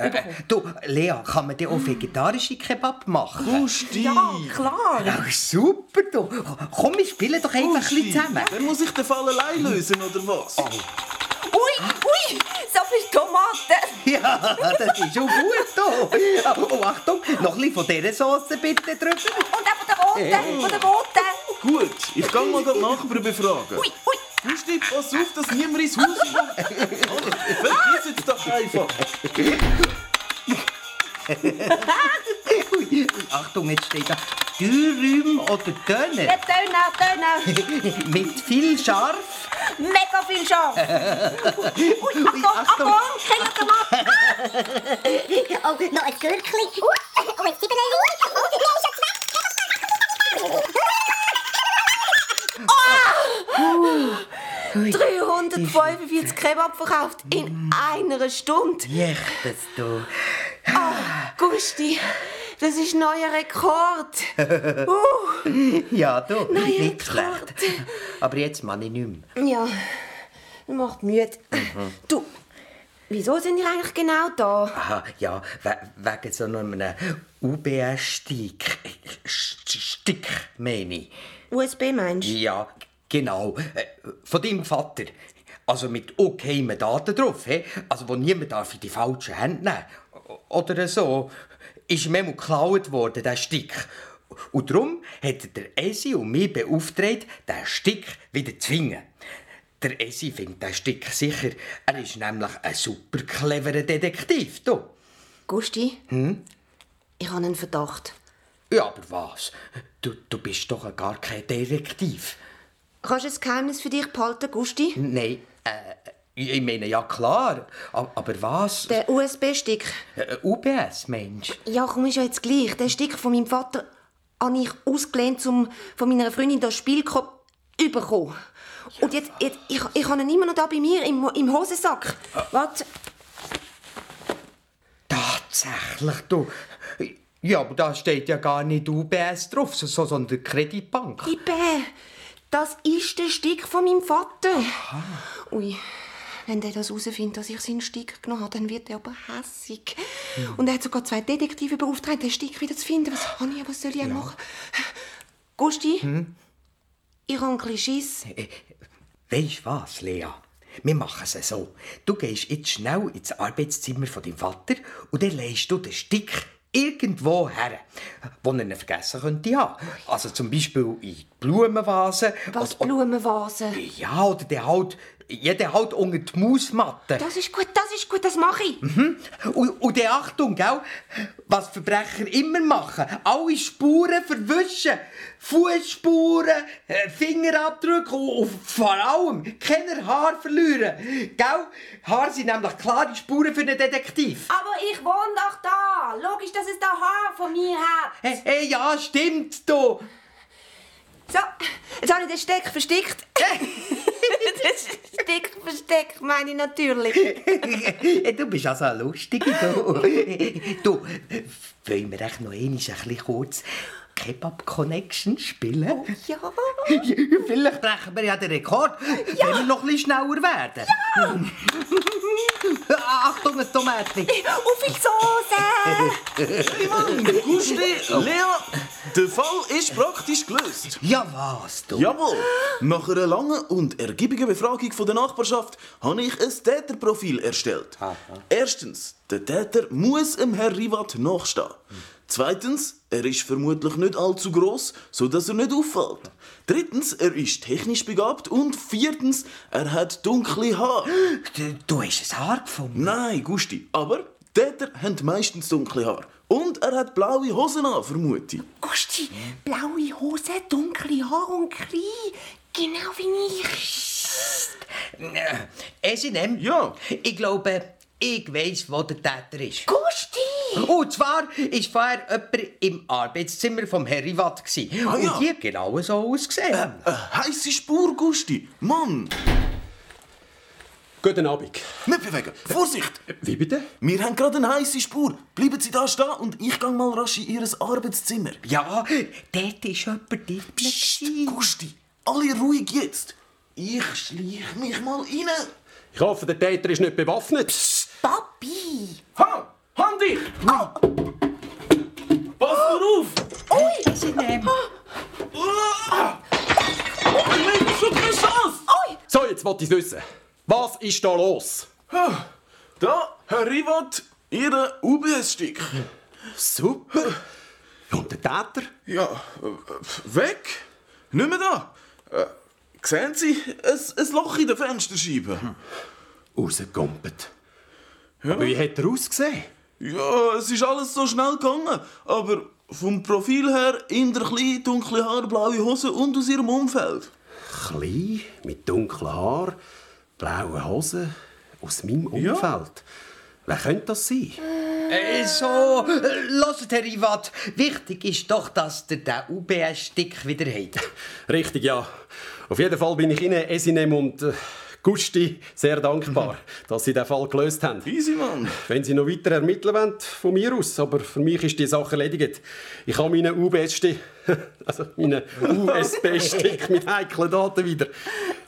[SPEAKER 2] du, Lea, kann man denn auch vegetarische Kebab machen?
[SPEAKER 1] Gusti!
[SPEAKER 8] Ja, klar.
[SPEAKER 2] Oh, super, du. Komm, wir spielen doch einfach ein bisschen zusammen.
[SPEAKER 1] Dann muss ich den Fall allein lösen, oder was?
[SPEAKER 8] Ui, ui, so viel Tomaten.
[SPEAKER 2] Ja, das ist schon gut, du. Oh, Achtung, noch ein bisschen von dieser Sauce bitte drüber.
[SPEAKER 8] Und auch von der roten, von der roten.
[SPEAKER 1] Gut, ich kann mal den Nachbarn befragen.
[SPEAKER 8] Ui, ui.
[SPEAKER 1] Gusti, pass auf, dass niemand ins Haus kommt. Vergiss jetzt doch einfach.
[SPEAKER 2] Ui, [LAUGHS] Achtung, jetzt steht da Dürüm oder Döner.
[SPEAKER 8] Ja, Döner, Döner. [LAUGHS]
[SPEAKER 2] Mit viel Scharf.
[SPEAKER 8] Mega viel Scharf. [LAUGHS] Ui, Achtung,
[SPEAKER 2] Achtung.
[SPEAKER 8] Kinder, komm ab. [LAUGHS]
[SPEAKER 9] Oh, noch ein Gürkli. Oh, ein Zwiebeln. Oh, nein, schon zwei.
[SPEAKER 8] 345 Kebab verkauft in einer Stunde.
[SPEAKER 2] Jechtes du.
[SPEAKER 8] Gusti, das ist ein neuer Rekord. [LAUGHS]
[SPEAKER 2] Ja, du.
[SPEAKER 8] Nein,
[SPEAKER 2] nicht
[SPEAKER 8] Rekord.
[SPEAKER 2] schlecht. Aber jetzt mache ich nicht mehr.
[SPEAKER 8] Ja, das macht müde. Du, wieso sind wir eigentlich genau da?
[SPEAKER 2] Aha, ja, we wegen so einem UBS-Stick. Stick, meine ich.
[SPEAKER 8] USB meinst du?
[SPEAKER 2] Ja, genau. Äh, Von deinem Vater. Also mit okaymen Daten drauf, he? also wo niemand darf in die falschen Hände nehmen Oder so. Ist mir geklaut worden, der Stick. Und darum hat der Esi und mich beauftragt, den Stick wieder zu finden. Der Esi findet den Stick sicher. Er ist nämlich ein super cleverer Detektiv. Du.
[SPEAKER 8] Gusti, ich habe einen Verdacht.
[SPEAKER 2] Ja, aber was? Du, du bist doch gar kein Detektiv.
[SPEAKER 8] Kannst du ein Geheimnis für dich behalten, Gusti?
[SPEAKER 2] Nein, äh, ich meine, ja klar. Aber, was?
[SPEAKER 8] Der USB-Stick.
[SPEAKER 2] Äh, UBS, Mensch.
[SPEAKER 8] Ja, komm, ist ja jetzt gleich. Den Stick von meinem Vater habe ich ausgelehnt, um von meiner Freundin das Spielkopf überkommen. Und jetzt, jetzt ich, ich habe ihn immer noch da bei mir im, im Hosensack. Warte.
[SPEAKER 2] Tatsächlich, du. Ja, aber da steht ja gar nicht UBS drauf, so- so- sondern Kreditbank.
[SPEAKER 8] Ibe, das ist der Stick von meinem Vater. Ui, wenn der das herausfindet, dass ich seinen Stick genommen habe, dann wird er aber hässig. Und er hat sogar zwei Detektive beauftragt, den Stick wieder zu finden. Was, habe ich, was soll ich machen? Gusti, ich habe ein bisschen Schiss.
[SPEAKER 2] Weisst was, Lea? Wir machen es so. Du gehst jetzt schnell ins Arbeitszimmer von deinem Vater und dann legst du den Stick irgendwo her, wo er ihn vergessen könnte. Also zum Beispiel in Blumenvase.
[SPEAKER 8] Was,
[SPEAKER 2] oder-
[SPEAKER 8] Blumenvase?
[SPEAKER 2] Ja, oder der halt, jeder halt unter die Mausmatte.
[SPEAKER 8] Das ist gut, das ist gut, das mache ich.
[SPEAKER 2] Und, und die Achtung, gell? Was Verbrecher immer machen. Alle Spuren verwischen. Fußspuren, äh, Fingerabdrücke und, vor allem keine Haare verlieren. Gell? Haare sind nämlich klare Spuren für einen Detektiv.
[SPEAKER 8] Aber ich wohne doch da. Logisch, dass es da Haar von mir hat.
[SPEAKER 2] Hey, hey, ja, stimmt, du.
[SPEAKER 8] So, jetzt habe ich den Steck versteckt. [LAUGHS] den Steck versteckt, meine ich natürlich.
[SPEAKER 2] du bist also ein Lustiger, du. wollen wir echt noch einmal ein bisschen kurz Kebab Connection spielen?
[SPEAKER 8] Ja. [LAUGHS]
[SPEAKER 2] Vielleicht brechen wir ja den Rekord, wenn wir noch ein bisschen schneller werden. [LAUGHS] Achtung, ein Tomatli.
[SPEAKER 8] Auf die Soße.
[SPEAKER 1] Gusti, Lea, der Fall ist praktisch gelöst.
[SPEAKER 2] Ja, was, du?
[SPEAKER 1] Jawohl! Nach einer langen und ergiebigen Befragung von der Nachbarschaft habe ich ein Täterprofil erstellt. Erstens, der Täter muss dem Herr Rivat nachstehen. Zweitens, er ist vermutlich nicht allzu groß, so dass er nicht auffällt. Drittens, er ist technisch begabt und viertens, er hat dunkle Haare.
[SPEAKER 2] Du, du hast ein Haar gefunden.
[SPEAKER 1] Nein, Gusti, aber Täter haben meistens dunkle Haare. Und er hat blaue Hosen an, vermute ich.
[SPEAKER 8] Gusti, blaue Hose, dunkle Haare und klein. Genau wie ich.
[SPEAKER 2] Äh, Esinem?
[SPEAKER 1] Ja.
[SPEAKER 2] Ich glaube, ich weiss, wo der Täter ist.
[SPEAKER 8] Gusti!
[SPEAKER 2] Und zwar war vorher jemand im Arbeitszimmer vom Herr Rivat.
[SPEAKER 1] Ah, ja.
[SPEAKER 2] Und die hat genau so ausgesehen.
[SPEAKER 1] Eine heisse Spur, Gusti. Mann,
[SPEAKER 3] Guten Abend.
[SPEAKER 1] nicht bewegen. Vorsicht!
[SPEAKER 3] Wie bitte?
[SPEAKER 1] Wir haben gerade eine heisse Spur. Bleiben Sie da stehen und ich gehe mal rasch in Ihr Arbeitszimmer.
[SPEAKER 2] Ja, dort war jemand drin.
[SPEAKER 1] Psst, Gusti, alle ruhig jetzt. Ich schleich mich mal rein.
[SPEAKER 3] Ich hoffe, der Täter ist nicht bewaffnet.
[SPEAKER 8] Papi!
[SPEAKER 1] Ha! Hand dich! Pass nur auf!
[SPEAKER 2] Esinem.
[SPEAKER 1] Ich meine, schon keine Chance!
[SPEAKER 3] So, jetzt wollte ich wissen. Was ist da los?
[SPEAKER 1] Da, Herr Rivat, Ihr UBS-Stick.
[SPEAKER 3] Super. Und der Täter?
[SPEAKER 1] Ja, weg. Nicht mehr da. Äh, sehen Sie ein, ein Loch in der Fensterscheibe?
[SPEAKER 3] Rausgegumpelt. Aber wie hat er ausgesehen?
[SPEAKER 1] Ja, es ist alles so schnell gegangen. Aber vom Profil her in der klein, dunkle Haare, blaue Hose und aus ihrem Umfeld.
[SPEAKER 3] Klein, mit dunklen Haaren, blauen Hosen, aus meinem Umfeld. Wer könnte das sein?
[SPEAKER 2] Äh, so, lasst, Herr Iwat. Wichtig ist doch, dass ihr den UBS-Stick wieder habt.
[SPEAKER 3] Richtig, ja. Auf jeden Fall bin ich Ihnen, Esinem und äh, Gusti, sehr dankbar, dass Sie den Fall gelöst haben.
[SPEAKER 1] Easy, Mann.
[SPEAKER 3] Wenn Sie noch weiter ermitteln wollen, von mir aus. Aber für mich ist die Sache erledigt. Ich habe meinen UBS-Stick, [LAUGHS] also meinen USB-Stick [LAUGHS] mit heiklen Daten wieder.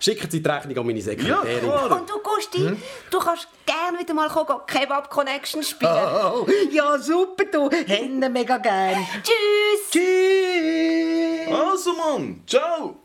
[SPEAKER 3] Schicken Sie die Rechnung an meine Sekretärin.
[SPEAKER 8] Und du, Gusti, du kannst gerne wieder mal kommen, Kebab Connection spielen.
[SPEAKER 2] Oh, ja, super, du. Hände mega gern.
[SPEAKER 8] Tschüss!
[SPEAKER 2] Tschüss!
[SPEAKER 1] Also, Mann. Ciao.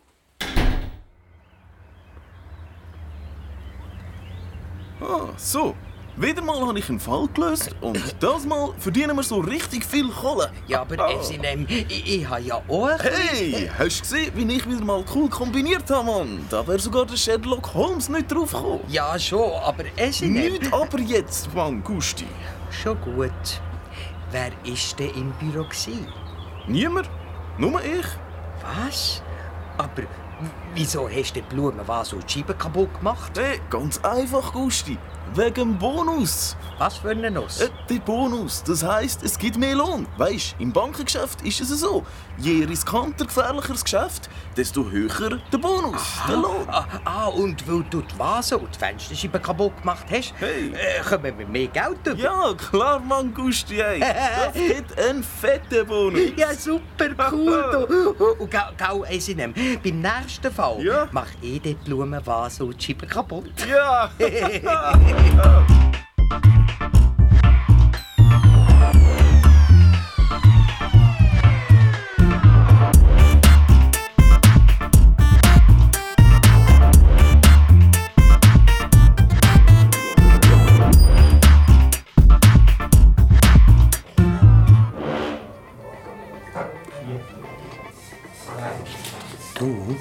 [SPEAKER 1] Ah, so. Wieder mal habe ich einen Fall gelöst und das Mal verdienen wir so richtig viel Kohle.
[SPEAKER 2] Ja, aber Esinem, ich, ich habe ja auch
[SPEAKER 1] Hey, hast du gesehen, wie ich wieder mal cool kombiniert habe, Mann? Da wäre sogar der Sherlock Holmes nicht drauf gekommen.
[SPEAKER 2] Ja, schon, aber Esinem...
[SPEAKER 1] Nicht aber jetzt, Mann, Gusti.
[SPEAKER 2] Schon gut. Wer ist denn im Büro? Gewesen?
[SPEAKER 1] Niemand? Nur ich?
[SPEAKER 2] Was? Aber wieso hast du die Blumenvase und die Scheiben kaputt gemacht?
[SPEAKER 1] Hey, ganz einfach, Gusti. Wegen Bonus.
[SPEAKER 2] Was für eine Nuss?
[SPEAKER 1] Äh, der Bonus, das heisst, es gibt mehr Lohn. Weisst, im Bankengeschäft ist es so. Je riskanter, gefährlicher das Geschäft, desto höher der Bonus, der Lohn.
[SPEAKER 2] Ah, ah, und weil du die Vase und die Fensterscheiben kaputt gemacht hast,
[SPEAKER 1] Hey.
[SPEAKER 2] äh, kommen wir mehr Geld über.
[SPEAKER 1] Ja, klar, Mann, Gusti. [LAUGHS] Das gibt einen fetten Bonus.
[SPEAKER 2] Ja, super cool. Du. [LAUGHS] Und gau, gau Esinem, beim nächsten Fall
[SPEAKER 1] Ja.
[SPEAKER 2] mach ich die Blumenvase und die Scheiben kaputt.
[SPEAKER 1] Ja. [LAUGHS]
[SPEAKER 2] Du,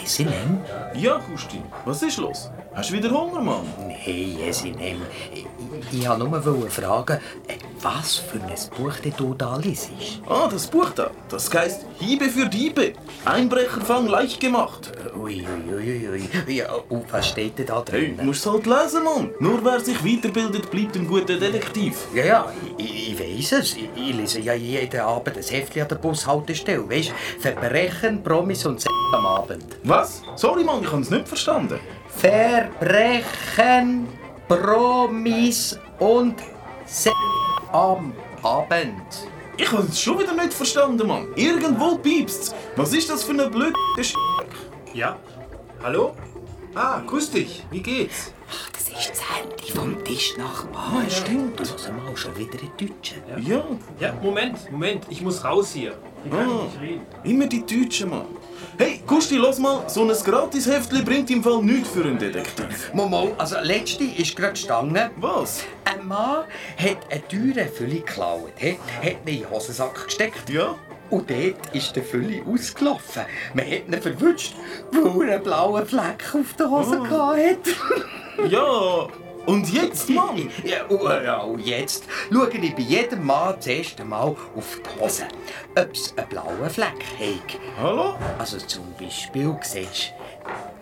[SPEAKER 2] Esinem?
[SPEAKER 1] Ja, Gusti, was ist los? Hast du wieder Hunger, Mann?
[SPEAKER 2] Nein, Esinem. Ich, ich, ich wollte nur fragen, was für ein Buch du da liest.
[SPEAKER 1] Ah, das Buch da. Das heißt Hiebe für Diebe. Einbrecherfang leicht gemacht.
[SPEAKER 2] Ui, ui, ui, ui. Ja, und was steht denn da
[SPEAKER 1] Hey,
[SPEAKER 2] drin?
[SPEAKER 1] du musst es halt lesen, Mann. Nur wer sich weiterbildet, bleibt ein guter Detektiv.
[SPEAKER 2] Ja, ja, ich, ich weiß es. Ich, ich lese ja jeden Abend ein Heftchen an der Bushaltestelle. Weißt Verbrechen, Promis und Sex am Abend.
[SPEAKER 1] Was? Sorry, Mann, ich habe es nicht verstanden.
[SPEAKER 2] Verbrechen, Promis und Sex am Abend.
[SPEAKER 1] Ich habe es schon wieder nicht verstanden, Mann. Irgendwo piepst's. Was ist das für eine blöde Sch...
[SPEAKER 10] Ja? Hallo? Ah, grüß dich. Wie geht's?
[SPEAKER 2] Ach, das ist das Handy vom Tischnachbar.
[SPEAKER 1] Ah, stimmt.
[SPEAKER 2] Du hörst mal schon wieder in Deutschen.
[SPEAKER 1] Ja.
[SPEAKER 10] Ja, Moment, Moment. Ich muss raus hier.
[SPEAKER 1] Ah,
[SPEAKER 10] nicht reden.
[SPEAKER 1] immer die Deutschen, Mann. Hey, Gusti, los mal. So ein Gratis-Heftli bringt im Fall nichts für einen Detektiv.
[SPEAKER 2] Momo, also letzte ist gerade gestanden.
[SPEAKER 1] Was?
[SPEAKER 2] Ein Mann hat eine teure Fülle geklaut, he? hat ihn in den Hosensack gesteckt.
[SPEAKER 1] Ja?
[SPEAKER 2] Und dort ist der Fülle ausgelaufen. Man hat ihn verwünscht, weil er einen blauen Fleck auf der Hose hatte.
[SPEAKER 1] Ja. [LAUGHS] Und jetzt, Mann?
[SPEAKER 2] ja, ja, und jetzt schaue ich bei jedem Mann das erste Mal auf die Hose, ob es einen blauen Fleck hat.
[SPEAKER 1] Hallo?
[SPEAKER 2] Also zum Beispiel siehst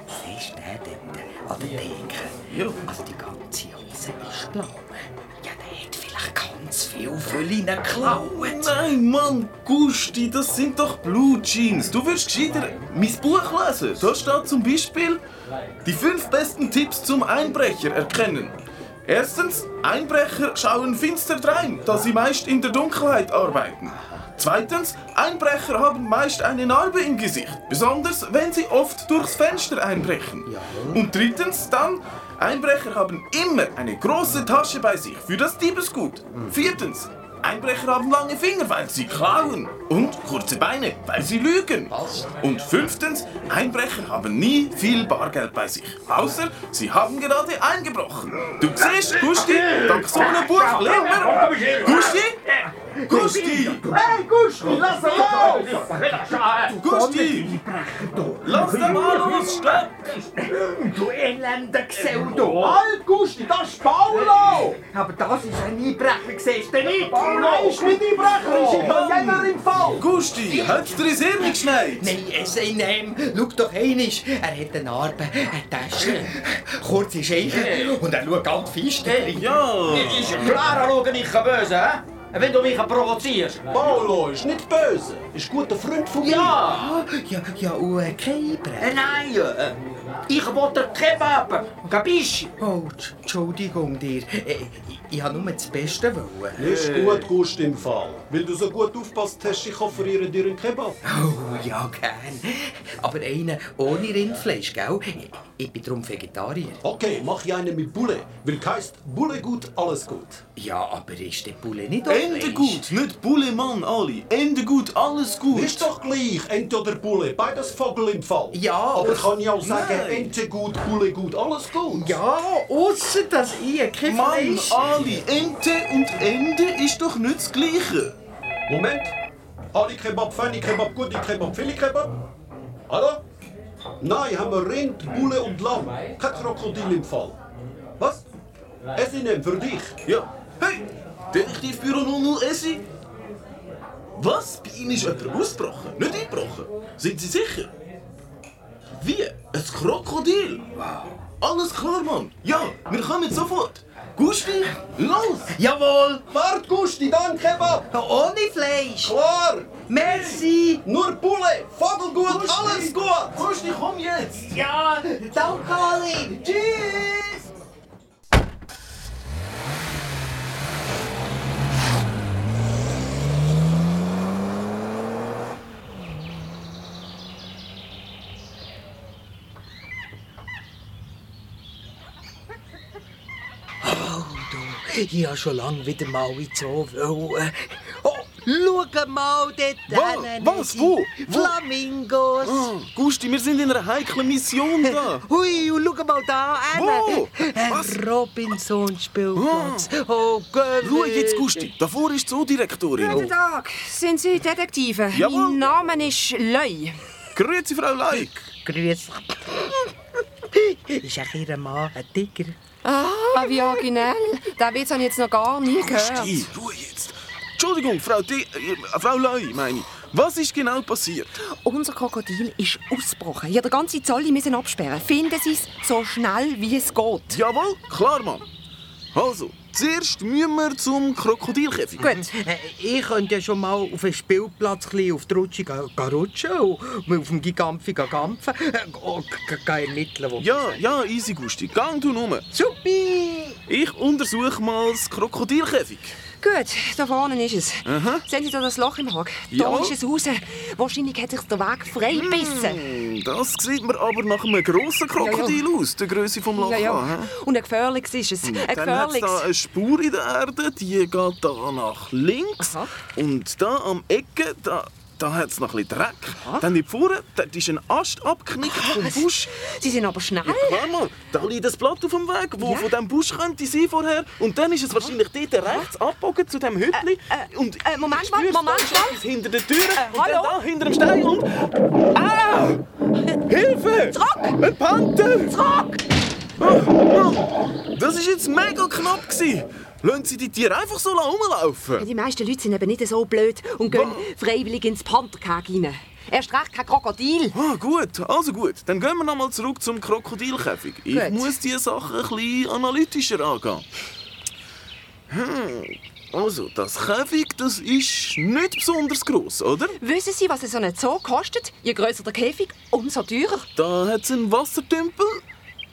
[SPEAKER 2] siehst du den dort an der Theke.
[SPEAKER 1] Ja.
[SPEAKER 2] Also die ganze Hose ist blau. Ja, der hat vielleicht ganz viel Fülle geklaut.
[SPEAKER 1] Nein, Mann, Gusti, das sind doch Blue Jeans. Du wirst gescheiter mein Buch lesen. Da steht zum Beispiel die fünf besten Tipps zum Einbrecher erkennen. Erstens, Einbrecher schauen finster drein, da sie meist in der Dunkelheit arbeiten. Zweitens, Einbrecher haben meist eine Narbe im Gesicht, besonders wenn sie oft durchs Fenster einbrechen. Und drittens dann, Einbrecher haben immer eine große Tasche bei sich für das Diebesgut. Viertens, Einbrecher haben lange Finger, weil sie klauen. Und kurze Beine, weil sie lügen. Und fünftens, Einbrecher haben nie viel Bargeld bei sich. Außer sie haben gerade eingebrochen. Du siehst, Gusti, dank so einem Buch lernt man... Gusti? Gusti!
[SPEAKER 6] Hey, Gusti, lass ihn los!
[SPEAKER 1] Gusti! Lass den mal los! Stopp!
[SPEAKER 6] Du elender Pseudo! Halt, Gusti, das ist Paolo! Aber das ist ein Einbrecher, siehst du nicht? Paolo ist nicht Einbrecher, ist Italiener im Fall!
[SPEAKER 1] Gusti, hat dir ins Hirn geschneit?
[SPEAKER 2] Nein, es sei ihm. Schau doch einmal. Er hat eine Narbe, eine Tasche, kurze Scheiben und er schaut ganz rein.
[SPEAKER 1] Ja!
[SPEAKER 6] Ist ja klar, er schaut nicht böse, hä? Wenn du mich provozierst.
[SPEAKER 5] Paolo ist nicht böse, ist ein guter Freund von mir.
[SPEAKER 6] Ja!
[SPEAKER 2] Ja, ja, und äh, Einbrecher.
[SPEAKER 6] Äh, nein! Äh, ich wollte Kebab! Capisci?
[SPEAKER 2] Oh, Tsch- Entschuldigung dir. Ich, habe nur das Beste wollen.
[SPEAKER 5] Ist gut, Gusti, im Fall. Weil du so gut aufpasst hast, ich offeriere dir einen Kebab.
[SPEAKER 2] Oh, ja, gern. Aber einen ohne Rindfleisch, gell? Ich, bin darum Vegetarier.
[SPEAKER 5] Okay, mach ich einen mit Bulle, weil heisst Bulle gut, alles gut.
[SPEAKER 2] Ja, aber ist der Bulle nicht auch
[SPEAKER 1] Ende
[SPEAKER 2] Fleisch?
[SPEAKER 1] gut, nicht Bulle Mann, Ali. Ende gut, alles gut.
[SPEAKER 5] Ist doch gleich, Ente oder Bulle, beides Vogel im Fall.
[SPEAKER 2] Ja,
[SPEAKER 5] aber kann ich auch sagen,
[SPEAKER 1] Nein.
[SPEAKER 5] Ente gut, Bulle gut, alles gut.
[SPEAKER 2] Ja, ausser dass ich kein
[SPEAKER 1] Mann,
[SPEAKER 2] Fleisch...
[SPEAKER 1] Ali, Ente und Ende ist doch nicht das Gleiche.
[SPEAKER 5] Moment. Ali Kebab, Fanny Kebab, Gudi Kebab, Philly Kebab? Hallo? Nein, haben wir Rind, Bulle und Lamm. Kein Krokodil im Fall. Was? Essen nehmen für dich.
[SPEAKER 1] Ja. Hey, Detektivbüro 00 Essi? Was? Bei Ihnen ist jemand ausgebrochen, nicht eingebrochen. Sind Sie sicher? Wie? Ein Krokodil? Alles klar, Mann. Ja, wir kommen sofort. Gusti, los!
[SPEAKER 2] Jawohl!
[SPEAKER 5] Wart, Gusti, dann Kebab.
[SPEAKER 2] Ohne Fleisch!
[SPEAKER 5] Klar.
[SPEAKER 2] Merci!
[SPEAKER 5] Nur Bulle, Vogelgut, alles gut.
[SPEAKER 1] Gusti, komm jetzt!
[SPEAKER 2] Ja, danke Ali! Tschüss! Oh, du, ich habe schon lange wieder mal in Zoo wollen. Oh, schau mal dort
[SPEAKER 1] Wa-
[SPEAKER 2] hinten,
[SPEAKER 1] was? Wo? Wo?
[SPEAKER 2] Flamingos!
[SPEAKER 1] Ah, Gusti, wir sind in einer heiklen Mission da. [LAUGHS]
[SPEAKER 2] Hui, und schau mal da
[SPEAKER 1] Wo?
[SPEAKER 2] hin. Ein
[SPEAKER 1] Was?
[SPEAKER 2] Robinson-Spielplatz. Oh, geh
[SPEAKER 1] Schau jetzt, Gusti. Davor ist die Zoodirektorin.
[SPEAKER 8] Guten Tag, sind Sie Detektive?
[SPEAKER 1] Jawohl.
[SPEAKER 8] Mein Name ist Leu.
[SPEAKER 1] Grüezi, Frau Leik.
[SPEAKER 2] Grüß. [LAUGHS] Ist auch Ihr Mann ein Tiger?
[SPEAKER 8] Ah, wie originell. Den Witz habe ich jetzt noch gar nie gehört.
[SPEAKER 1] Gusti, Ruhe jetzt. Entschuldigung, Frau, D äh, Frau Leu, meine ich. Was ist genau passiert?
[SPEAKER 8] Unser Krokodil ist ausgebrochen. Ihr den ganzen Zoll müssen absperren. Finden Sie es so schnell, wie es geht.
[SPEAKER 1] Jawohl, klar, Mann. Also, zuerst müssen wir zum Krokodilkäfig.
[SPEAKER 8] Gut.
[SPEAKER 2] Äh, Ich könnte ja schon mal auf den Spielplatz auf die Rutsche rutschen und auf dem Gigampfi ga gampfen. Äh, oh, ga ermitteln, wo...
[SPEAKER 1] Ja, ja, easy, Gusti. Gang du nur.
[SPEAKER 2] Supi!
[SPEAKER 1] Ich untersuche mal das Krokodilkäfig.
[SPEAKER 8] Gut, da vorne ist es. Sehen Sie da das Loch im Hag? Da
[SPEAKER 1] Ja.
[SPEAKER 8] ist es raus. Wahrscheinlich hat sich der Weg freibissen.
[SPEAKER 1] Hm, Das sieht mir aber nach einem grossen Krokodil aus, der Größe vom Loch.
[SPEAKER 8] Ja, ja.
[SPEAKER 1] an?
[SPEAKER 8] Und ein gefährliches ist es. Ein
[SPEAKER 1] Dann
[SPEAKER 8] gefährliches.
[SPEAKER 1] da eine Spur in der Erde, die geht da nach links.
[SPEAKER 8] Aha.
[SPEAKER 1] Und da am Ecke, da, da hat es noch ein bisschen Dreck. Dann hier vorne, dort ist ein Ast abgeknickt vom Busch.
[SPEAKER 8] Sie sind aber schnell.
[SPEAKER 1] Klar mal, da liegt ein Blatt auf dem Weg, wo
[SPEAKER 8] Ja.
[SPEAKER 1] von diesem Busch könnte sein vorher. Und dann ist es wahrscheinlich dort rechts abgebogen zu diesem Hütli.
[SPEAKER 8] äh,
[SPEAKER 1] und
[SPEAKER 8] äh, Moment mal, Moment mal.
[SPEAKER 1] hinter der Tür und
[SPEAKER 8] hallo?
[SPEAKER 1] dann da hinter dem Stein und... Ah! Hilfe!
[SPEAKER 8] Zurück!
[SPEAKER 1] Ein Panther!
[SPEAKER 8] Zurück!
[SPEAKER 1] Das war jetzt mega knapp. Gewesen. Lassen Sie die Tiere einfach so rumlaufen.
[SPEAKER 8] Die meisten Leute sind eben nicht so blöd und gehen freiwillig ins Pantherkeg rein. Erst recht kein Krokodil.
[SPEAKER 1] Ah, gut, also gut. Dann gehen wir nochmal zurück zum Krokodilkäfig. Ich
[SPEAKER 8] Gut.
[SPEAKER 1] muss diese Sache ein bisschen analytischer angehen. Hm. Also, das Käfig, das ist nicht besonders groß, oder?
[SPEAKER 8] Wissen Sie, was so ein Zoo kostet? Je grösser der Käfig, umso teurer.
[SPEAKER 1] Da hat es einen Wassertümpel.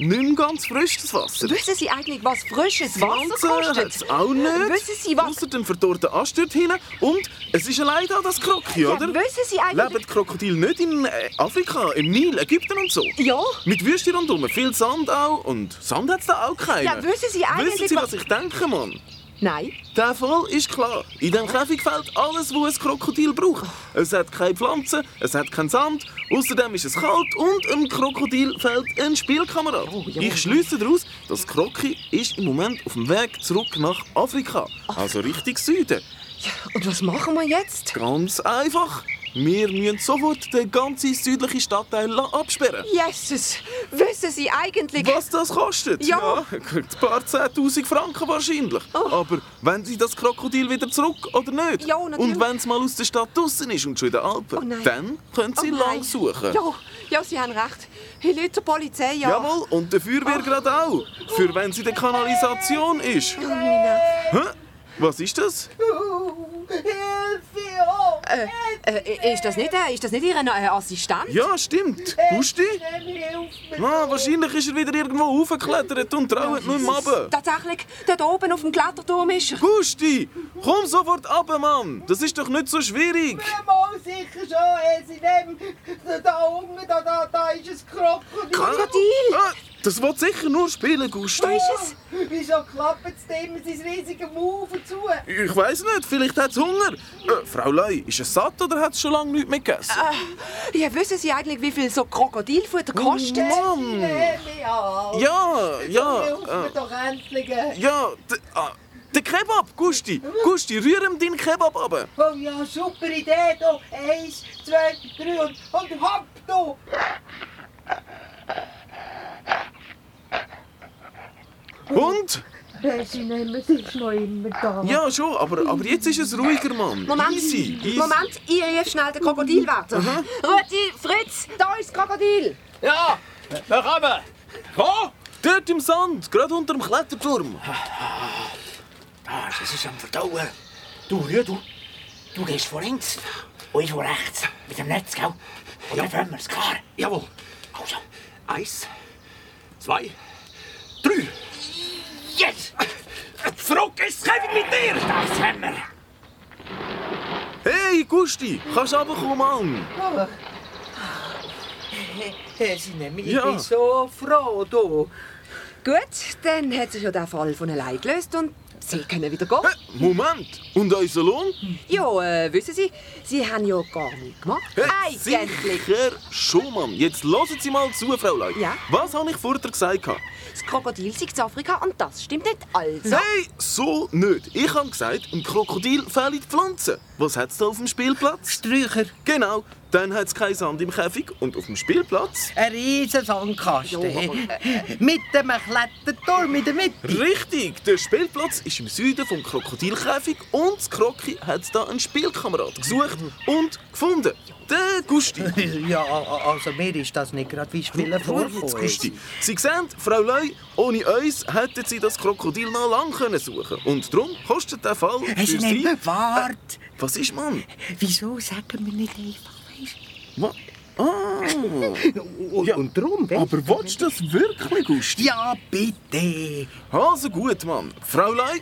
[SPEAKER 1] Nicht mehr ganz frisches Wasser.
[SPEAKER 8] Wissen Sie eigentlich, was frisches Wasser kostet?
[SPEAKER 1] hat's auch nicht.
[SPEAKER 8] Wissen Sie, was...
[SPEAKER 1] Ausser den verdorrten Ast dort hinten. Und es ist allein da das Kroki,
[SPEAKER 8] Ja,
[SPEAKER 1] oder?
[SPEAKER 8] wissen Sie eigentlich...
[SPEAKER 1] Leben Krokodile nicht in äh, Afrika, im Nil, Ägypten und so?
[SPEAKER 8] Ja.
[SPEAKER 1] Mit Wüste rundherum, viel Sand auch. Und Sand hat es da auch keinen.
[SPEAKER 8] Ja, wissen Sie eigentlich,
[SPEAKER 1] Wissen Sie,
[SPEAKER 8] was-
[SPEAKER 1] was ich denke, Mann?
[SPEAKER 8] Nein.
[SPEAKER 1] Der Fall ist klar. In diesem Käfig fehlt alles, was ein Krokodil braucht. Es hat keine Pflanzen, es hat keinen Sand, außerdem ist es kalt und einem Krokodil fehlt ein Spielkamerad. Ich schließe daraus, dass Kroki ist im Moment auf dem Weg zurück nach Afrika, also Richtung Süden.
[SPEAKER 8] Und was machen wir jetzt?
[SPEAKER 1] Ganz einfach. Wir müssen sofort den ganzen südlichen Stadtteil absperren.
[SPEAKER 8] Jesus, wissen Sie eigentlich...
[SPEAKER 1] Was das kostet?
[SPEAKER 8] Ja.
[SPEAKER 1] ein paar 10.000 Franken wahrscheinlich. Aber wenn Sie das Krokodil wieder zurück oder nicht?
[SPEAKER 8] Oh. Ja, natürlich.
[SPEAKER 1] Und wenn es mal aus der Stadt draußen ist und schon in den Alpen,
[SPEAKER 8] Oh
[SPEAKER 1] dann können Sie
[SPEAKER 8] Oh
[SPEAKER 1] lang suchen.
[SPEAKER 8] Ja, ja, Sie haben recht. Ich rufe zur Polizei, ja.
[SPEAKER 1] Jawohl, und der Feuerwehr gerade auch. Für wenn sie in der Kanalisation ist.
[SPEAKER 8] Oh, meine.
[SPEAKER 1] Hä? Was ist das?
[SPEAKER 8] Äh, äh, ist, das nicht, äh, ist das nicht Ihr äh, Assistent?
[SPEAKER 1] Ja, stimmt. Gusti? Ah, wahrscheinlich ist er wieder irgendwo hochgeklettert und traut nicht mehr runter.
[SPEAKER 8] Tatsächlich, dort oben auf dem Kletterturm ist er.
[SPEAKER 1] Gusti, komm sofort runter, Mann. Das ist doch nicht so schwierig.
[SPEAKER 11] Mal sicher schon, es in dem, da unten, da, da, da ist ein Krokodil.
[SPEAKER 8] Krokodil?
[SPEAKER 1] Das wird sicher nur spielen, Gusti.
[SPEAKER 8] Wo ist es?
[SPEAKER 11] Wieso klappt es dem sein riesiger Mauer zu?
[SPEAKER 1] Ich weiß nicht, vielleicht hat es Hunger. Äh, Frau Leu, ist es satt oder hat es schon lange nichts mehr gegessen?
[SPEAKER 8] Äh, ja, wissen Sie eigentlich, wie viel so Krokodilfutter kostet?
[SPEAKER 1] Mann!
[SPEAKER 11] Ja,
[SPEAKER 1] Ja, ja. Äh,
[SPEAKER 11] doch endlich.
[SPEAKER 1] ja, ah, der Kebab, Gusti. Gusti, rühr ihm deinen Kebab ab.
[SPEAKER 11] Oh ja, super Idee, da. Eins, zwei, drei und, und hopp, da.
[SPEAKER 1] Und?
[SPEAKER 11] Sie nehmen sich noch immer da.
[SPEAKER 1] Ja, schon, aber, aber jetzt ist es ruhiger, Mann.
[SPEAKER 8] Moment,
[SPEAKER 1] Easy, easy.
[SPEAKER 8] Moment, ich rufe schnell den Krokodilwärter. Rudi, Fritz, da ist das Krokodil.
[SPEAKER 2] Ja, wir kommen. Wo?
[SPEAKER 1] Dort im Sand, gerade unter dem Kletterturm.
[SPEAKER 4] Ah, das ist am Verdauen. Du, ja, du. Du gehst vor links und ich vor rechts. Mit dem Netz, gell? Und dann fangen wir's, klar.
[SPEAKER 3] Jawohl.
[SPEAKER 4] Also,
[SPEAKER 3] Eins, zwei, drei.
[SPEAKER 4] Jetzt!
[SPEAKER 3] Zurück ist Kevin mit dir!
[SPEAKER 4] Das haben wir.
[SPEAKER 1] Hey, Gusti, kannst du runterkommen, Mann?
[SPEAKER 2] Herr Sinem, ich
[SPEAKER 1] Ja.
[SPEAKER 2] bin so froh, du.
[SPEAKER 8] Gut, dann hat sich ja der Fall von allein gelöst und Sie können wieder gehen.
[SPEAKER 1] Moment, und unser Lohn?
[SPEAKER 8] Ja, äh, wissen Sie, Sie haben ja gar nichts gemacht.
[SPEAKER 1] Hä,
[SPEAKER 8] Eigentlich.
[SPEAKER 1] Sicher schon, Mann. Jetzt hören Sie mal zu, Frau Leu.
[SPEAKER 8] Ja?
[SPEAKER 1] Was habe ich vorher gesagt?
[SPEAKER 8] Das Krokodil sei in Afrika und das stimmt nicht. Also.
[SPEAKER 1] Hey, so nicht. Ich habe gesagt, im Krokodil fehlen die Pflanzen. Was hat es da auf dem Spielplatz?
[SPEAKER 2] Sträucher.
[SPEAKER 1] Genau, dann hat es keinen Sand im Käfig und auf dem Spielplatz...
[SPEAKER 2] Ein riesen Sandkasten.
[SPEAKER 1] Aber- [LAUGHS]
[SPEAKER 2] Mit dem Kletterturm in der Mitte.
[SPEAKER 1] Richtig, der Spielplatz ist im Süden vom Krokodilkäfig und das Kroki hat da einen Spielkamerad gesucht und gefunden. Der Gusti. [LAUGHS]
[SPEAKER 2] Ja, also mir ist das nicht gerade wie Spielen
[SPEAKER 1] Jetzt,
[SPEAKER 2] vorkommen.
[SPEAKER 1] Gusti. Sie sehen, Frau Leu, ohne uns hätten Sie das Krokodil noch lange können suchen Und darum kostet der Fall für
[SPEAKER 2] Sie
[SPEAKER 1] Sie...
[SPEAKER 2] nehmen Wart.
[SPEAKER 1] Was ist, Mann?
[SPEAKER 2] Wieso sagen wir nicht einfach,
[SPEAKER 1] Was? Ah. [LAUGHS]
[SPEAKER 2] Und, und darum,
[SPEAKER 1] Aber willst du das wirklich, Gusti?
[SPEAKER 2] Ja, bitte.
[SPEAKER 1] Also gut, Mann. Frau Leu,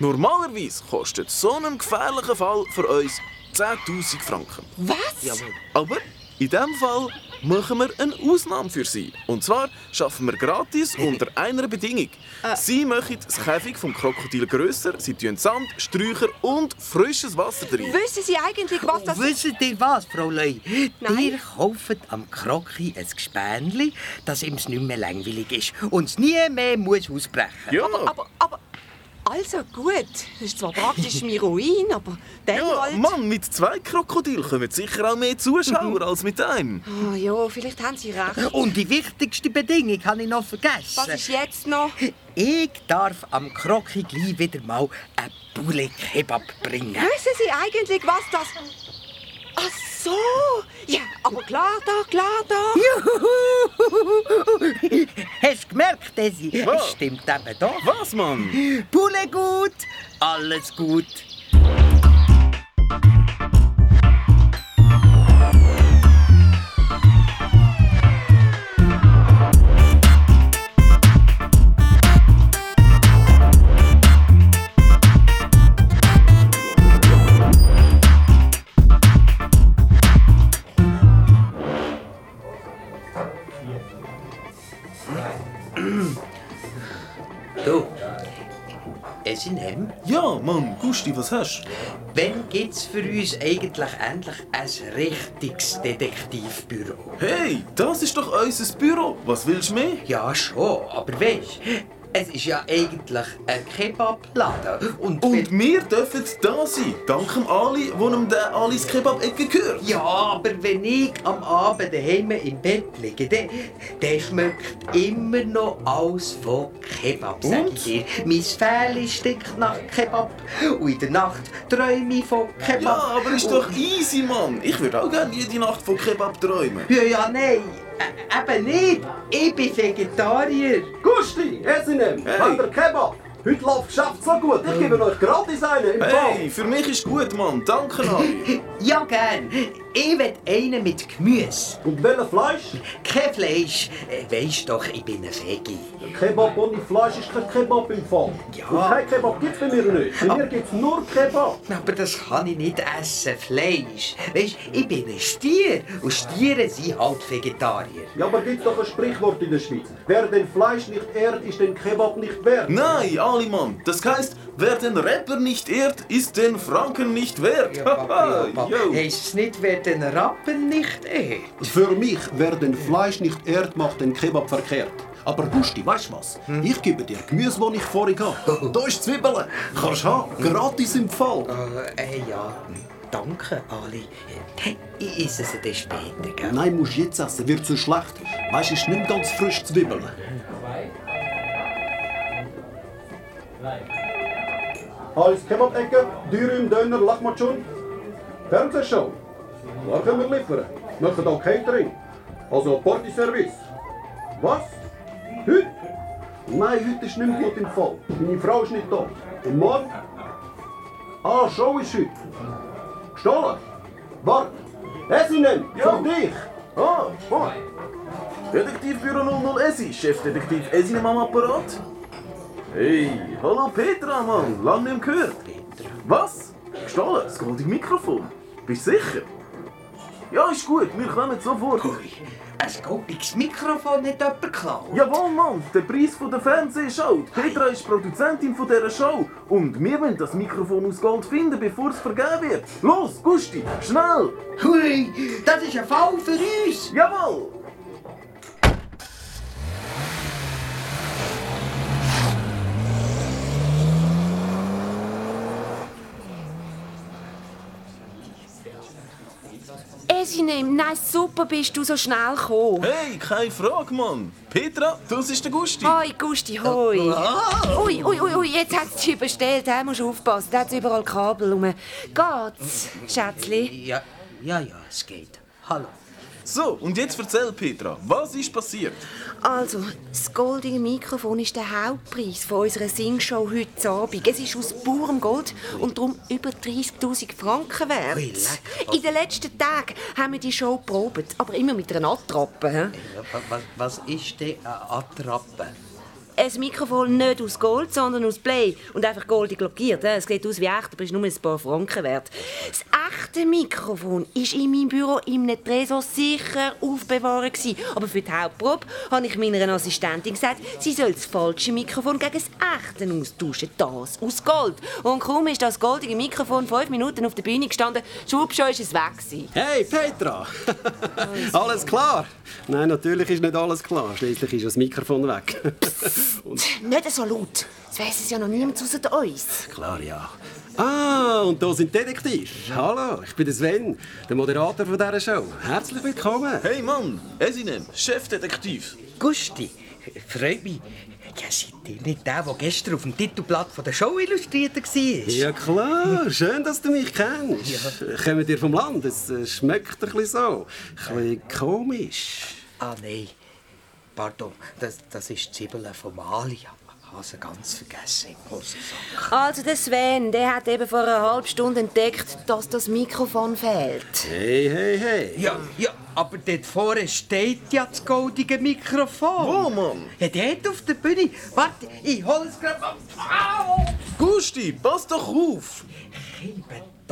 [SPEAKER 1] normalerweise kostet so ein gefährlicher Fall für uns 10'000 Franken.
[SPEAKER 8] Was?
[SPEAKER 1] Aber in diesem Fall machen wir eine Ausnahme für Sie. Und zwar schaffen wir gratis [LAUGHS] unter einer Bedingung. Sie machen das Käfig vom Krokodil grösser, Sie tun Sand, Sträucher und frisches Wasser drin.
[SPEAKER 8] Wissen Sie eigentlich, was das
[SPEAKER 2] Wisst ihr was, Frau Leu? Ihr kauft am Kroki ein Gespänli, dass ihm nicht mehr langweilig ist und es nie mehr muss ausbrechen
[SPEAKER 1] Ja,
[SPEAKER 8] Aber, aber. Also gut, das ist zwar praktisch mein Ruin, aber dann
[SPEAKER 1] ja
[SPEAKER 8] halt.
[SPEAKER 1] Mann, mit zwei Krokodilen kommen sicher auch mehr Zuschauer als mit einem.
[SPEAKER 8] Oh, ja, vielleicht haben Sie recht.
[SPEAKER 2] Und die wichtigste Bedingung habe ich noch vergessen.
[SPEAKER 8] Was ist jetzt noch?
[SPEAKER 2] Ich darf am Kroki gleich wieder mal einen Poulet-Kebab bringen.
[SPEAKER 8] Wissen Sie eigentlich, was das. Ach so! Ja, aber klar da, klar da.
[SPEAKER 2] Juhu! Hast du gemerkt, Desi?
[SPEAKER 1] Was?
[SPEAKER 2] Es stimmt eben doch.
[SPEAKER 1] Was, Mann?
[SPEAKER 2] Poulet gut, alles gut. Du, es in hem.
[SPEAKER 1] Ja, Mann, Gusti, was hast du?
[SPEAKER 2] Wann gibt's für uns eigentlich endlich ein richtiges Detektivbüro?
[SPEAKER 1] Hey, das ist doch unser Büro. Was willst du mehr?
[SPEAKER 2] Ja, schon, aber weisst, es ist ja eigentlich ein Kebabladen. Und,
[SPEAKER 1] Und wir dürfen da sein, dank dem Ali, wo ihm der Alis Kebab-Ecke gehört.
[SPEAKER 2] Ja, aber wenn ich am Abend daheim im Bett liege, dann, dann schmeckt immer noch alles von Kebab, sag ich dir. Mein Fell stinkt nach Kebab und in der Nacht träume ich von Kebab.
[SPEAKER 1] Ja, aber ist doch easy, Mann. Ich würde auch gerne jede Nacht von Kebab träumen.
[SPEAKER 2] Ja, ja, nein, eben nicht. Ich bin Vegetarier.
[SPEAKER 5] Gusti, Esinem,
[SPEAKER 1] Hey.
[SPEAKER 5] habt ihr Kebab? Heute läuft das Geschäft so gut, ich gebe euch gratis einen im Fall.
[SPEAKER 1] Hey, für mich ist gut, Mann. Danke, Ali. [LAUGHS]
[SPEAKER 2] Ja, gern. Ich will einen mit Gemüse.
[SPEAKER 5] Und welches Fleisch?
[SPEAKER 2] Kein Fleisch. Äh, Weisst doch, ich bin ein Veggie.
[SPEAKER 5] Kebab ohne Fleisch ist kein Kebab im Fall.
[SPEAKER 2] Ja.
[SPEAKER 5] Und kein Kebab gibt es bei mir nicht. Bei mir gibt es nur Kebab.
[SPEAKER 2] Aber das kann ich nicht essen, Fleisch. Weisst, ich bin ein Stier und Stiere sind halt Vegetarier.
[SPEAKER 5] Ja, aber gibt doch ein Sprichwort in der Schweiz. Wer den Fleisch nicht ehrt, ist den Kebab nicht wert.
[SPEAKER 1] Nein, Ali, Mann. Das heißt, wer den Rapper nicht ehrt, ist den Franken nicht wert. Haha, [LAUGHS] yo.
[SPEAKER 2] Heisst es nicht, wer den Rappen nicht ehrt?
[SPEAKER 5] Für mich, wer den Fleisch nicht ehrt, macht den Kebab verkehrt. Aber Gusti, weißt du was? Ich gebe dir Gemüse, das ich vorhin habe. Da ist Zwiebeln. Kannst du haben. Gratis im Fall.
[SPEAKER 2] Äh, äh, ja. Danke, Ali. Ich esse es dann später, gell?
[SPEAKER 5] Nein, musst jetzt essen, wird zu schlecht. Weißt du, es ist nicht ganz frisch Zwiebeln. Alles Kebab-Ecke, Dürüm, Döner, Lachmatschun. Fernsehshow. Klar können wir liefern. Machen auch Catering. Also Partyservice. Was? Heute? Nein, heute ist nicht mehr gut im Fall. Meine Frau ist nicht da. Und morgen? Ah, Show ist heute. Gestohlen? Warte. Essinen, für dich.
[SPEAKER 1] Ah, oh. Detektivbüro 00 Esi, Chefdetektiv Esi am Apparat. Hey, hallo Petra, Mann, lang nicht gehört. Was? Gestohlen? Das goldige Mikrofon? Bist du sicher? Ja, ist gut, wir kommen sofort.
[SPEAKER 2] Ein goldiges Mikrofon hat jemand geklaut.
[SPEAKER 1] Jawohl, Mann, der Preis von der Fernsehshow. Petra ist Produzentin von dieser Show. Und wir wollen das Mikrofon aus Gold finden, bevor es vergeben wird. Los, Gusti, schnell!
[SPEAKER 2] Hui, das ist ein Fall für uns.
[SPEAKER 1] Jawohl!
[SPEAKER 8] Esinem, nein, super bist du so schnell gekommen.
[SPEAKER 1] Hey, keine Frage, Mann. Petra, das ist der Gusti.
[SPEAKER 8] Hoi, Gusti, hoi. Ui, ui, ui, ui, jetzt hat sie überstellt, da musst du aufpassen, da hat überall Kabel rum. Geht's, Schätzli?
[SPEAKER 2] Ja, ja, ja, es geht. Hallo.
[SPEAKER 1] So, und jetzt erzähl, Petra, was ist passiert?
[SPEAKER 8] Also, das goldige Mikrofon ist der Hauptpreis von unserer Singshow heute Abend. Es ist aus purem Gold und darum über 30'000 Franken wert.
[SPEAKER 2] Leck.
[SPEAKER 8] In den letzten Tagen haben wir die Show probiert, aber immer mit einer Attrappe.
[SPEAKER 2] was ist denn eine Attrappe?
[SPEAKER 8] Ein Mikrofon nicht aus Gold, sondern aus Blei. Und einfach goldig lackiert. hä? Es sieht aus wie echt, aber ist nur ein paar Franken wert. Das echte Mikrofon war in meinem Büro einem Tresor sicher aufbewahrt. Aber für die Hauptprobe habe ich meiner Assistentin gesagt, sie soll das falsche Mikrofon gegen das echte austauschen. Das aus Gold. Und kaum ist das goldige Mikrofon fünf Minuten auf der Bühne gestanden, schwupp schon ist es weg.
[SPEAKER 3] Hey, Petra! [LAUGHS] alles klar? Nein, natürlich ist nicht alles klar. Schließlich ist das Mikrofon weg. [LAUGHS] Und
[SPEAKER 8] Nicht so laut. Das weiss es ja noch niemand außer uns.
[SPEAKER 3] klar, ja. Ah, und da sind Detektiv. Hallo, ich bin der Sven, der Moderator von dieser Show. Herzlich willkommen.
[SPEAKER 1] Hey Mann, Esinem, Chefdetektiv.
[SPEAKER 2] Gusti, freut mich. Ja, seid ihr nicht der, der gestern auf dem Titelblatt von der Show illustriert war?
[SPEAKER 3] Ja klar, schön, dass du mich kennst. Kommt ihr vom Land? Es äh, schmeckt ein bisschen so. Ein bisschen komisch.
[SPEAKER 2] Ah, nein. Pardon, das, das ist die Zwiebel von Mali. Ich habe sie ganz vergessen.
[SPEAKER 8] Also der Sven, der hat eben vor einer halben Stunde entdeckt, dass das Mikrofon fehlt.
[SPEAKER 3] Hey, hey, hey.
[SPEAKER 2] Ja, ja, aber dort vorne steht ja das goldige Mikrofon.
[SPEAKER 1] Wo, Mann?
[SPEAKER 2] Ja, dort auf der Bühne. Warte, ich hol es gerade mal. Au!
[SPEAKER 1] Gusti, pass doch auf!
[SPEAKER 2] Gebe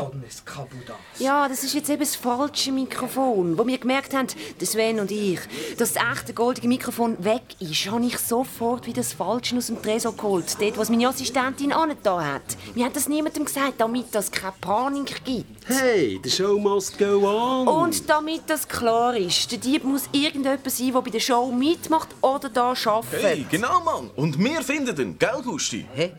[SPEAKER 2] Donnes Kabudas.
[SPEAKER 8] Ja, das ist jetzt eben das falsche Mikrofon. Wo wir gemerkt haben, Sven und ich, dass das echte goldige Mikrofon weg ist, habe ich sofort wieder das Falsche aus dem Tresor geholt. Dort, was meine Assistentin da hat. Wir haben das niemandem gesagt, damit das keine Panik gibt.
[SPEAKER 3] Hey, the show must go on.
[SPEAKER 8] Und damit das klar ist, der Dieb muss irgendjemand sein, der bei der Show mitmacht oder da arbeitet.
[SPEAKER 1] Hey, genau, Mann. Und wir finden ihn, gell, Gusti?
[SPEAKER 2] Hä?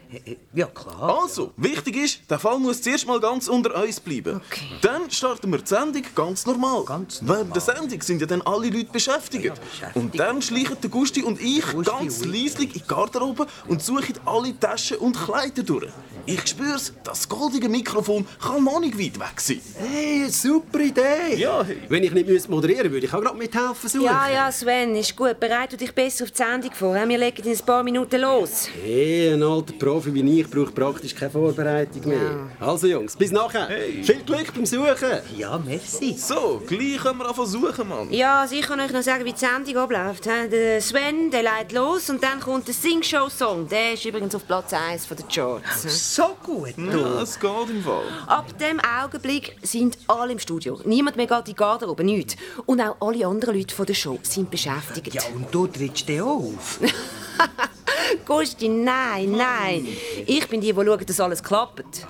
[SPEAKER 2] Ja, klar.
[SPEAKER 1] Also, wichtig ist, der Fall muss zuerst mal ganz unter uns bleiben. Dann starten wir die Sendung ganz normal. Ganz Während der Sendung sind ja dann alle Leute beschäftigt. Und dann schleichen der Gusti und ich ganz leislich in die Garderobe und suchen alle Taschen und Kleider durch. Ich spür's, das goldige Mikrofon kann noch nicht weit weg sein.
[SPEAKER 3] Hey, super Idee.
[SPEAKER 1] Ja, hey.
[SPEAKER 3] Wenn ich nicht müsste moderieren würde ich auch gerade mithelfen suchen.
[SPEAKER 8] Ja, ja, Sven, ist gut. Bereite dich besser auf die Sendung vor. Wir legen in ein paar Minuten los.
[SPEAKER 3] Hey, ein alter Profi wie ich braucht praktisch keine Vorbereitung mehr. Also Jungs, bis nachher. Viel Glück beim Suchen.
[SPEAKER 2] Ja, merci.
[SPEAKER 1] So, gleich können wir anfangen suchen, Mann.
[SPEAKER 8] Ja, also ich kann euch noch sagen, wie die Sendung abläuft. Der Sven, der legt los und dann kommt der Sing-Show-Song. Der ist übrigens auf Platz 1 der Charts.
[SPEAKER 2] So gut,
[SPEAKER 1] Ja, es geht im Fall.
[SPEAKER 8] Ab dem Augenblick sind alle im Studio. Niemand mehr geht in die Garderobe, nichts. Und auch alle anderen Leute von der Show sind beschäftigt.
[SPEAKER 2] Ja, und du trittst dir auf. [LAUGHS]
[SPEAKER 8] Gusti, nein, nein. Ich bin die, die schaut, dass alles klappt.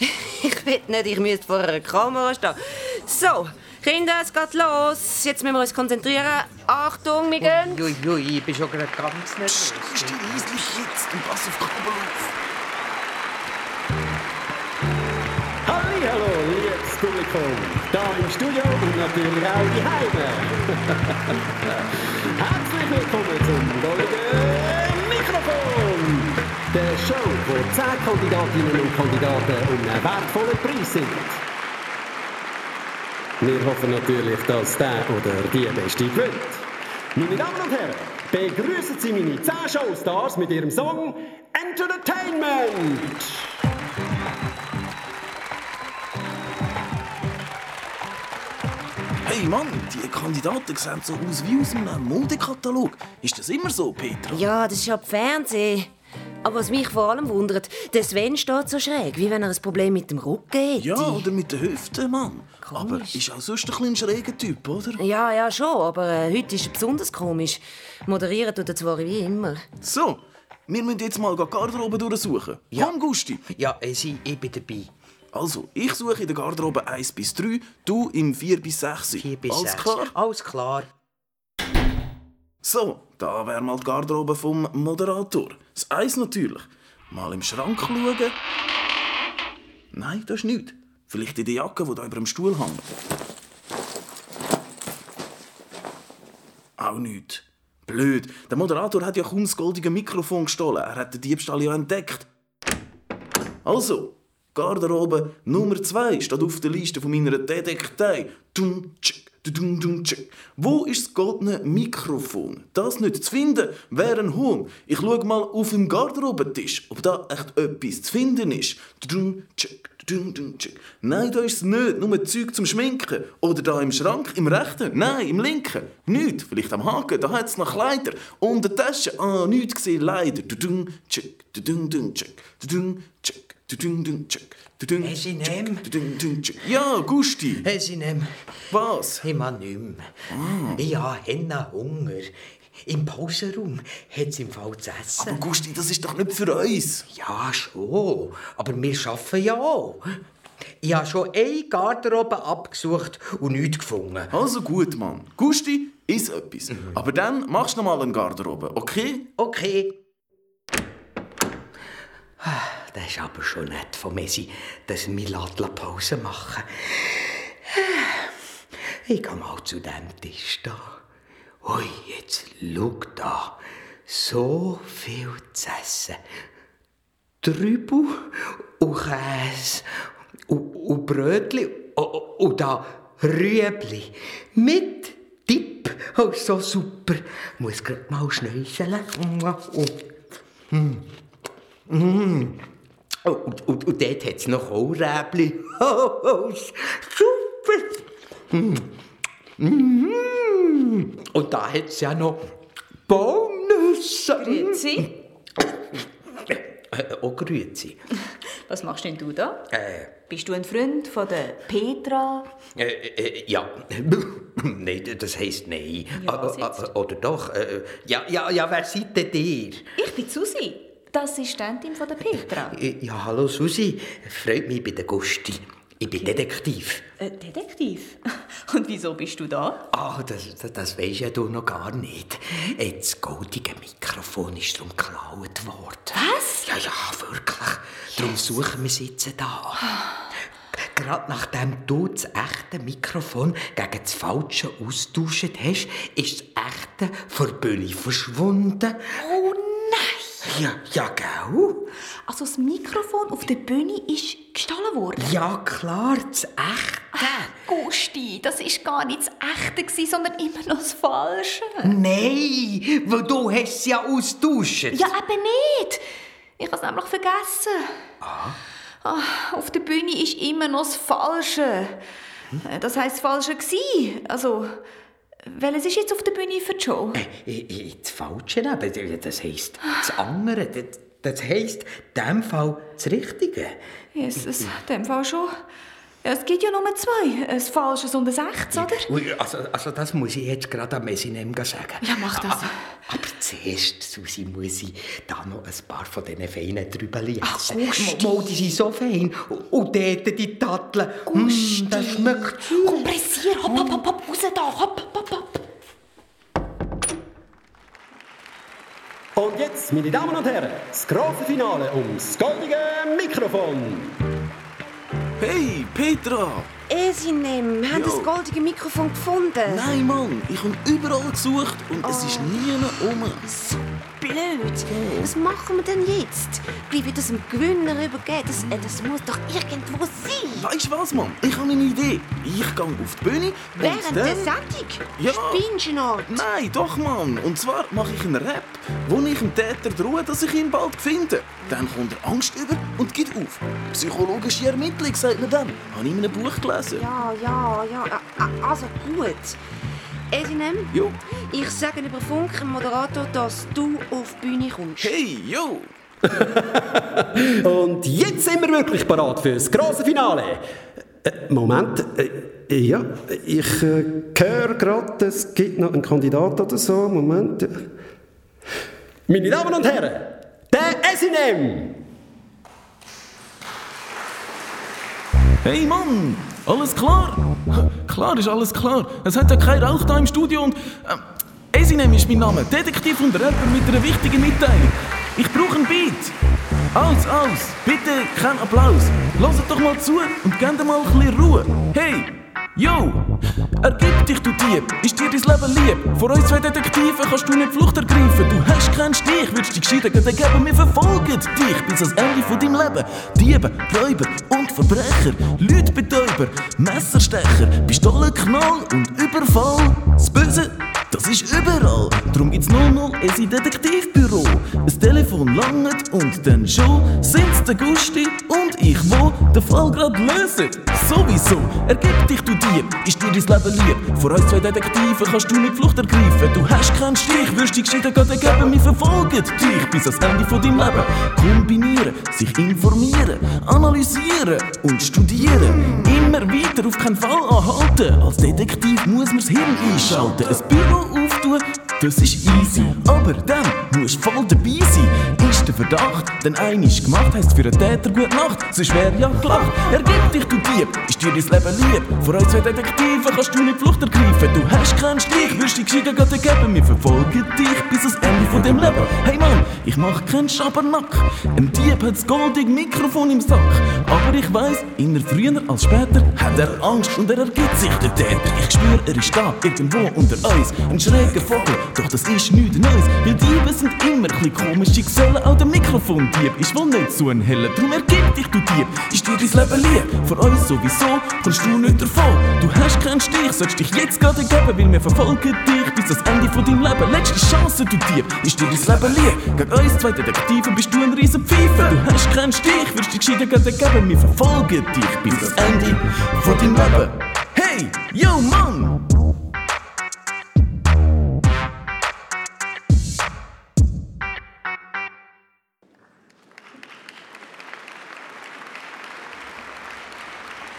[SPEAKER 8] [LAUGHS] Ich will nicht, ich müsste vor einer Kamera stehen. So, Kinder, es geht los. Jetzt müssen wir uns konzentrieren. Achtung, wir gehen.
[SPEAKER 2] Ui, ui, ich bin schon gerade ganz nervös.
[SPEAKER 1] Gusti, leislich jetzt und pass auf die Kabel auf.
[SPEAKER 3] Hallo, liebes Publikum. Da im Studio und natürlich auch die Heime. [LAUGHS] Herzlich willkommen zum Golden. Der Show, wo 10 Kandidatinnen und Kandidaten um einen wertvollen Preis sind. Wir hoffen natürlich, dass der oder die Beste gewinnt. Meine Damen und Herren, begrüßen Sie meine 10 Showstars mit ihrem Song Entertainment.
[SPEAKER 1] Hey Mann, die Kandidaten sehen so aus wie aus einem Modekatalog. Ist das immer so, Petra?
[SPEAKER 8] Ja, das ist ja Fernsehen. Aber was mich vor allem wundert, der Sven steht so schräg, wie wenn er ein Problem mit dem Rücken hätte.
[SPEAKER 1] Ja, oder mit den Hüften, Mann. Aber ist auch sonst ein ein schräger Typ, oder?
[SPEAKER 8] Ja, ja, schon, aber äh, heute ist er besonders komisch. Moderieren tut er zwar wie immer.
[SPEAKER 1] So, wir müssen jetzt mal die Garderobe durchsuchen. Ja. Komm, Gusti.
[SPEAKER 2] Ja, äh, Sie, ich bin dabei.
[SPEAKER 1] Also, ich suche in der Garderobe 1 bis 3, du im 4 bis 6.
[SPEAKER 2] 4 bis
[SPEAKER 1] Alles
[SPEAKER 2] 6.
[SPEAKER 1] klar?
[SPEAKER 2] Alles klar.
[SPEAKER 1] So, da wäre mal die Garderobe vom Moderator. Das Eis natürlich. Mal im Schrank schauen. Nein, das ist nichts. Vielleicht in der Jacke, die da über dem Stuhl hängt. Auch nichts. Blöd. Der Moderator hat ja kaum das goldige Mikrofon gestohlen. Er hat den Diebstahl ja entdeckt. Also, Garderobe Nummer 2 steht auf der Liste von meiner Detektei. Dum, tschik. Wo ist das goldene Mikrofon? Das nicht zu finden wäre ein Huhn. Ich schaue mal auf dem Garderobentisch, ob da echt etwas zu finden ist. Nein, da ist es nicht. Nur Zeug zum Schminken. Oder da im Schrank, im rechten. Nein, im linken. Nicht. Vielleicht am Haken, da hat es noch Kleider. Und eine Tasche. Ah, nichts gesehen, leider. Dum, tschik, dum, dum,
[SPEAKER 2] nehmen.
[SPEAKER 1] dudung, dung, tschuk. Ja, Gusti.
[SPEAKER 2] Hey, Sie nehmen.
[SPEAKER 1] Was?
[SPEAKER 2] Ich mag nicht mehr. Ich habe Henna Hunger. Im Pausenraum hat es im Fall zu essen.
[SPEAKER 1] Aber Gusti, das ist doch nicht für uns.
[SPEAKER 2] Ja, schon. Aber wir arbeiten ja auch. Ich habe schon eine Garderobe abgesucht und nichts gefunden.
[SPEAKER 1] Also gut, Mann. Gusti, ist etwas. Aber dann machst du noch mal eine Garderobe, okay?
[SPEAKER 2] Okay. Das ist aber schon nett von Messi, dass wir la Pause machen. Ich gehe mal zu dem Tisch da. Ui, jetzt schau da. So viel zu essen. Trübel und Käse und, und Brötchen und, und da Rüebli mit Tipp. Oh, so super. Muss grad mal schnäuseln. Mm. Mm. Oh, und, und, und dort hat es noch Kohlräbli. [LAUGHS] Oh, oh, super. Mm. Mm. Und da hat es ja noch Baumnüsse.
[SPEAKER 8] Grüezi.
[SPEAKER 2] Äh, auch Grüezi. [LAUGHS]
[SPEAKER 7] Was machst denn du da?
[SPEAKER 2] Äh,
[SPEAKER 7] Bist du ein Freund von der Petra?
[SPEAKER 2] äh, äh, ja. [LAUGHS] nein, das heisst nein.
[SPEAKER 7] Ja,
[SPEAKER 2] Äh, äh, Oder doch? Äh, ja, ja, ja, wer seid denn ihr?
[SPEAKER 7] Ich bin Susi, die Assistentin von der Petra.
[SPEAKER 2] Äh, Ja, hallo Susi. Freut mich bei der Gusti. Ich bin Detektiv.
[SPEAKER 7] Äh, Detektiv? [LAUGHS] Und wieso bist du da?
[SPEAKER 2] Ah, das, das, das weisst ja du noch gar nicht. Das goldige Mikrofon ist darum geklaut worden.
[SPEAKER 7] Was?
[SPEAKER 2] Ja, ja, wirklich. Darum suchen wir jetzt da. Gerade nachdem du das echte Mikrofon gegen das falsche austauscht hast, ist das echte von Bühne verschwunden.
[SPEAKER 7] Oh!
[SPEAKER 2] Ja, ja, gell?
[SPEAKER 7] Also das Mikrofon auf der Bühne ist gestohlen worden?
[SPEAKER 2] Ja, klar, das echte.
[SPEAKER 7] Gusti, das ist gar nicht das Echte, gewesen, sondern immer noch das Falsche.
[SPEAKER 2] Nein, weil du hast es ja austauscht.
[SPEAKER 7] Ja, eben nicht. Ich habe es nämlich vergessen. Ah, auf der Bühne ist immer noch das Falsche. Äh, Das heisst, das Falsche gsi. Also, welches ist jetzt auf der Bühne für die Show?
[SPEAKER 2] Äh, äh, Das Falsche eben, das heisst das andere. Das, das heisst, in diesem Fall das Richtige.
[SPEAKER 7] Jesus, in dem Fall schon. Ja, es gibt ja nur zwei. Ein Falsches und ein Echtes, oder?
[SPEAKER 2] Ui, Also, also das muss ich jetzt gerade am Messinem sagen.
[SPEAKER 7] Ja, mach das.
[SPEAKER 2] Aber, aber zuerst, Susi, muss ich da noch ein paar von diesen feinen Trübeli essen.
[SPEAKER 7] Ach, Gusti.
[SPEAKER 2] Mo, die sind so fein. Und dort die Tatteln. Mm, das schmeckt.
[SPEAKER 7] Komm, pressier, hopp, hopp, hopp, hopp, raus da, hopp, hopp, hopp.
[SPEAKER 3] Und jetzt, meine Damen und Herren, das große Finale ums goldige Mikrofon.
[SPEAKER 1] Hey, Petra!
[SPEAKER 8] Esinem, wir haben das goldige Mikrofon gefunden.
[SPEAKER 1] Nein, Mann, ich habe überall gesucht und es ist nie um.
[SPEAKER 8] So blöd. Was machen wir denn jetzt? Wie wird das dem Gewinner übergeben? Das, äh, das muss doch irgendwo sein.
[SPEAKER 1] Weißt du was, Mann? Ich habe eine Idee. Ich gehe auf die Bühne. und
[SPEAKER 8] Während
[SPEAKER 1] dann-
[SPEAKER 8] der Sendung?
[SPEAKER 1] Ja.
[SPEAKER 8] Spinnst du noch?
[SPEAKER 1] Nein, doch, Mann. Und zwar mache ich einen Rap, wo ich dem Täter drohe, dass ich ihn bald finde. Dann kommt er Angst über und gibt auf. Psychologische Ermittlung, sagt man dann. Habe ich in einem Buch gelesen.
[SPEAKER 8] Ja, ja, ja. Ah, ah, Also gut. Esinem,
[SPEAKER 1] Jo.
[SPEAKER 8] ich sage über Funk dem Moderator, dass du auf die Bühne kommst.
[SPEAKER 1] Hey, yo! [LAUGHS]
[SPEAKER 3] Und jetzt sind wir wirklich parat für das große Finale. Äh, Moment, äh, ja, ich äh, höre gerade, es gibt noch einen Kandidat oder so. Moment. Meine Damen und Herren, der Esinem!
[SPEAKER 1] Hey, Mann! Alles klar? Klar ist alles klar. Es hat ja kein Rauch da im Studio und... Ähm, Esinem ist mein Name. Detektiv und Rapper mit einer wichtigen Mitteilung. Ich brauche ein Beat. Aus, aus. Bitte kein Applaus. Hört doch mal zu und gebt mal ein bisschen Ruhe. Hey! Yo! Ergib dich, du Dieb! Ist dir dein Leben lieb? Vor uns zwei Detektiven kannst du nicht Flucht ergreifen. Du hast keinen Stich, würdest dich gescheiden geben. Wir verfolgen dich bis ans Ende von deinem Leben. Diebe, Räuber und Verbrecher, Leutbetäuber, Messerstecher, Pistolenknall und Überfall. Das Böse, das ist überall. Darum gibt's 00 Esi Detektivbüro. Ein Telefon langt und dann schon sind's der Gusti und ich, wo den Fall grad lösen. Sowieso, ergib dich, du Dieb, ist dir dein Leben lieb. Vor uns zwei Detektiven kannst du nicht Flucht ergreifen. Du hast keinen Stich, wirst dich gescheiden geben. Wir verfolgen dich bis ans Ende von deinem Leben. Kombinieren, sich informieren, analysieren und studieren. Immer weiter auf keinen Fall anhalten. Als Detektiv muss man's Hirn einschalten. Ein Büro auftun, das ist easy. Aber dann musst du voll dabei sein. Ist der Verdacht, denn einisch gemacht heisst für einen Täter gute Nacht. Sonst wär ja gelacht. Ergib dich, du Dieb, ist dir dein Leben lieb. Vor uns zwei Detektiven kannst du nicht Flucht ergreifen. Du hast keinen Stich, wirst dich gescheiden geben. Wir verfolgen dich bis ans Ende von dem Leben. Hey Mann, ich mach keinen Schabernack. Ein Dieb hat das goldige Mikrofon im Sack. Aber ich weiss, immer früher als später hat er Angst und er ergibt sich der Täter. Ich spür, er ist da, irgendwo unter uns. Ein schräger Vogel, doch das ist nichts Neues. Weil Diebe sind immer ein bisschen komische Gesellen. Auch der Mikrofondieb ist wohl nicht so ein heller. Drum ergib dich, du Dieb, ist dir dein Leben lieb. Vor uns sowieso kommst du nicht davon. Du hast keinen Stich, sollst dich jetzt gerade geben, weil wir verfolgen dich bis ans Ende von deinem Leben. Letzte Chance, du Dieb, ist dir dein Leben lieb. Gegen uns zwei Detektiven bist du ein riesen Pfeife. Du hast keinen Stich, wirst dich gescheiden geben. Wir verfolgen dich bis ans Ende von deinem Leben. Hey, yo Mann!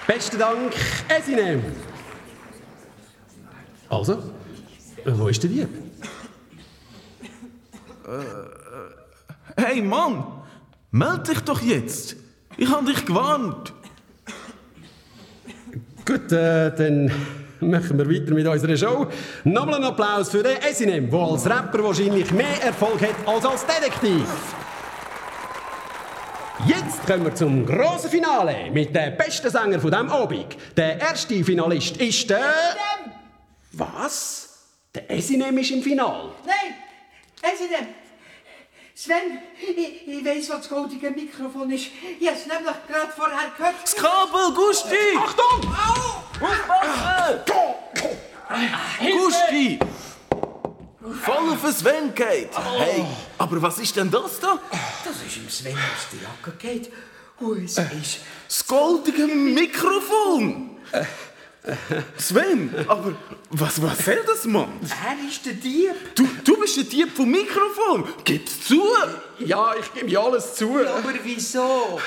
[SPEAKER 3] Besten Dank, Esine. Also, äh, wo ist der Dieb?
[SPEAKER 1] Hey Mann, meld dich doch jetzt. Ich habe dich gewarnt.
[SPEAKER 3] Gut, äh, dann machen wir weiter mit unserer Show. Nochmal einen Applaus für den Esinem, der als Rapper wahrscheinlich mehr Erfolg hat als als Detektiv. Jetzt kommen wir zum grossen Finale mit dem besten Sänger von diesem Abend. Der erste Finalist ist der... Was? Der Esinem ist im Finale.
[SPEAKER 12] Nein, Esidem. Sven, ich, ich weiss, was das goldige Mikrofon ist. Ich habe es nämlich gerade vorher gehört.
[SPEAKER 1] Das Kabel, Gusti!
[SPEAKER 3] Achtung!
[SPEAKER 1] Gusti! Auf den Sven geht. Hey, aber was ist denn das da?
[SPEAKER 2] Das ist im Sven aus der Jacke geht. Und es ist...
[SPEAKER 1] Das goldige Mikrofon! Sven, aber was, was soll das, Mann?
[SPEAKER 2] Er ist der Dieb.
[SPEAKER 1] Du, du bist der Dieb vom Mikrofon. Gib's zu!
[SPEAKER 3] Ja, ich gebe ja alles zu.
[SPEAKER 2] Aber wieso?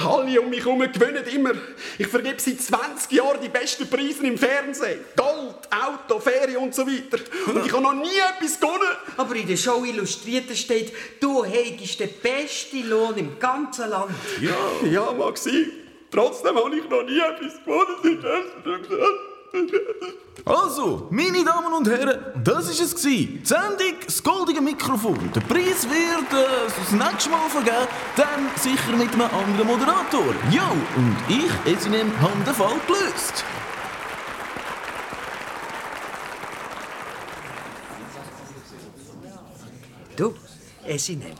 [SPEAKER 3] Alle um mich herum gewinnen immer. Ich vergebe seit 20 Jahren die besten Preise im Fernsehen. Gold, Auto, Ferien und so weiter. Und ich habe noch nie etwas gewonnen.
[SPEAKER 2] Aber in der Show Illustrierte steht, du hättest den besten Lohn im ganzen Land.
[SPEAKER 3] Ja, ja, mag sein. Trotzdem habe ich noch nie etwas gewonnen.
[SPEAKER 1] Also, meine Damen und Herren, das war es. Die Sendung «Das goldige Mikrofon». Der Preis wird äh, das nächste Mal vergeben, dann sicher mit einem anderen Moderator. Jo, und ich, Esinem, habe den Fall gelöst.
[SPEAKER 2] Du, Esinem,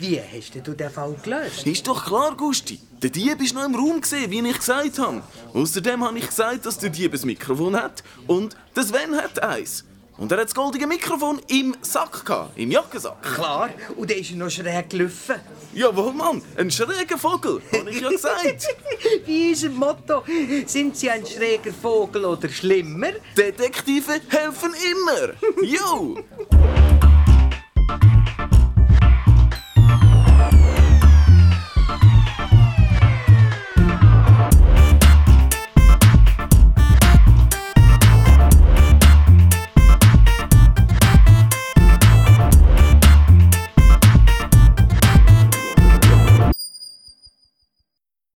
[SPEAKER 2] wie hast du den Fall gelöst?
[SPEAKER 1] Ist doch klar, Gusti. Der Dieb war noch im Raum, gewesen, wie ich gesagt habe. Außerdem habe ich gesagt, dass der Dieb ein Mikrofon hat und der Sven hat eins. Und er hat das goldige Mikrofon im Sack gehabt, im Jackensack.
[SPEAKER 2] Klar, und der ist noch schräg gelaufen.
[SPEAKER 1] Jawohl, Mann, ein schräger Vogel, habe ich ja gesagt. [LAUGHS]
[SPEAKER 2] Wie ist unser Motto? Sind Sie ein schräger Vogel oder schlimmer?
[SPEAKER 1] Detektive helfen immer. Jo!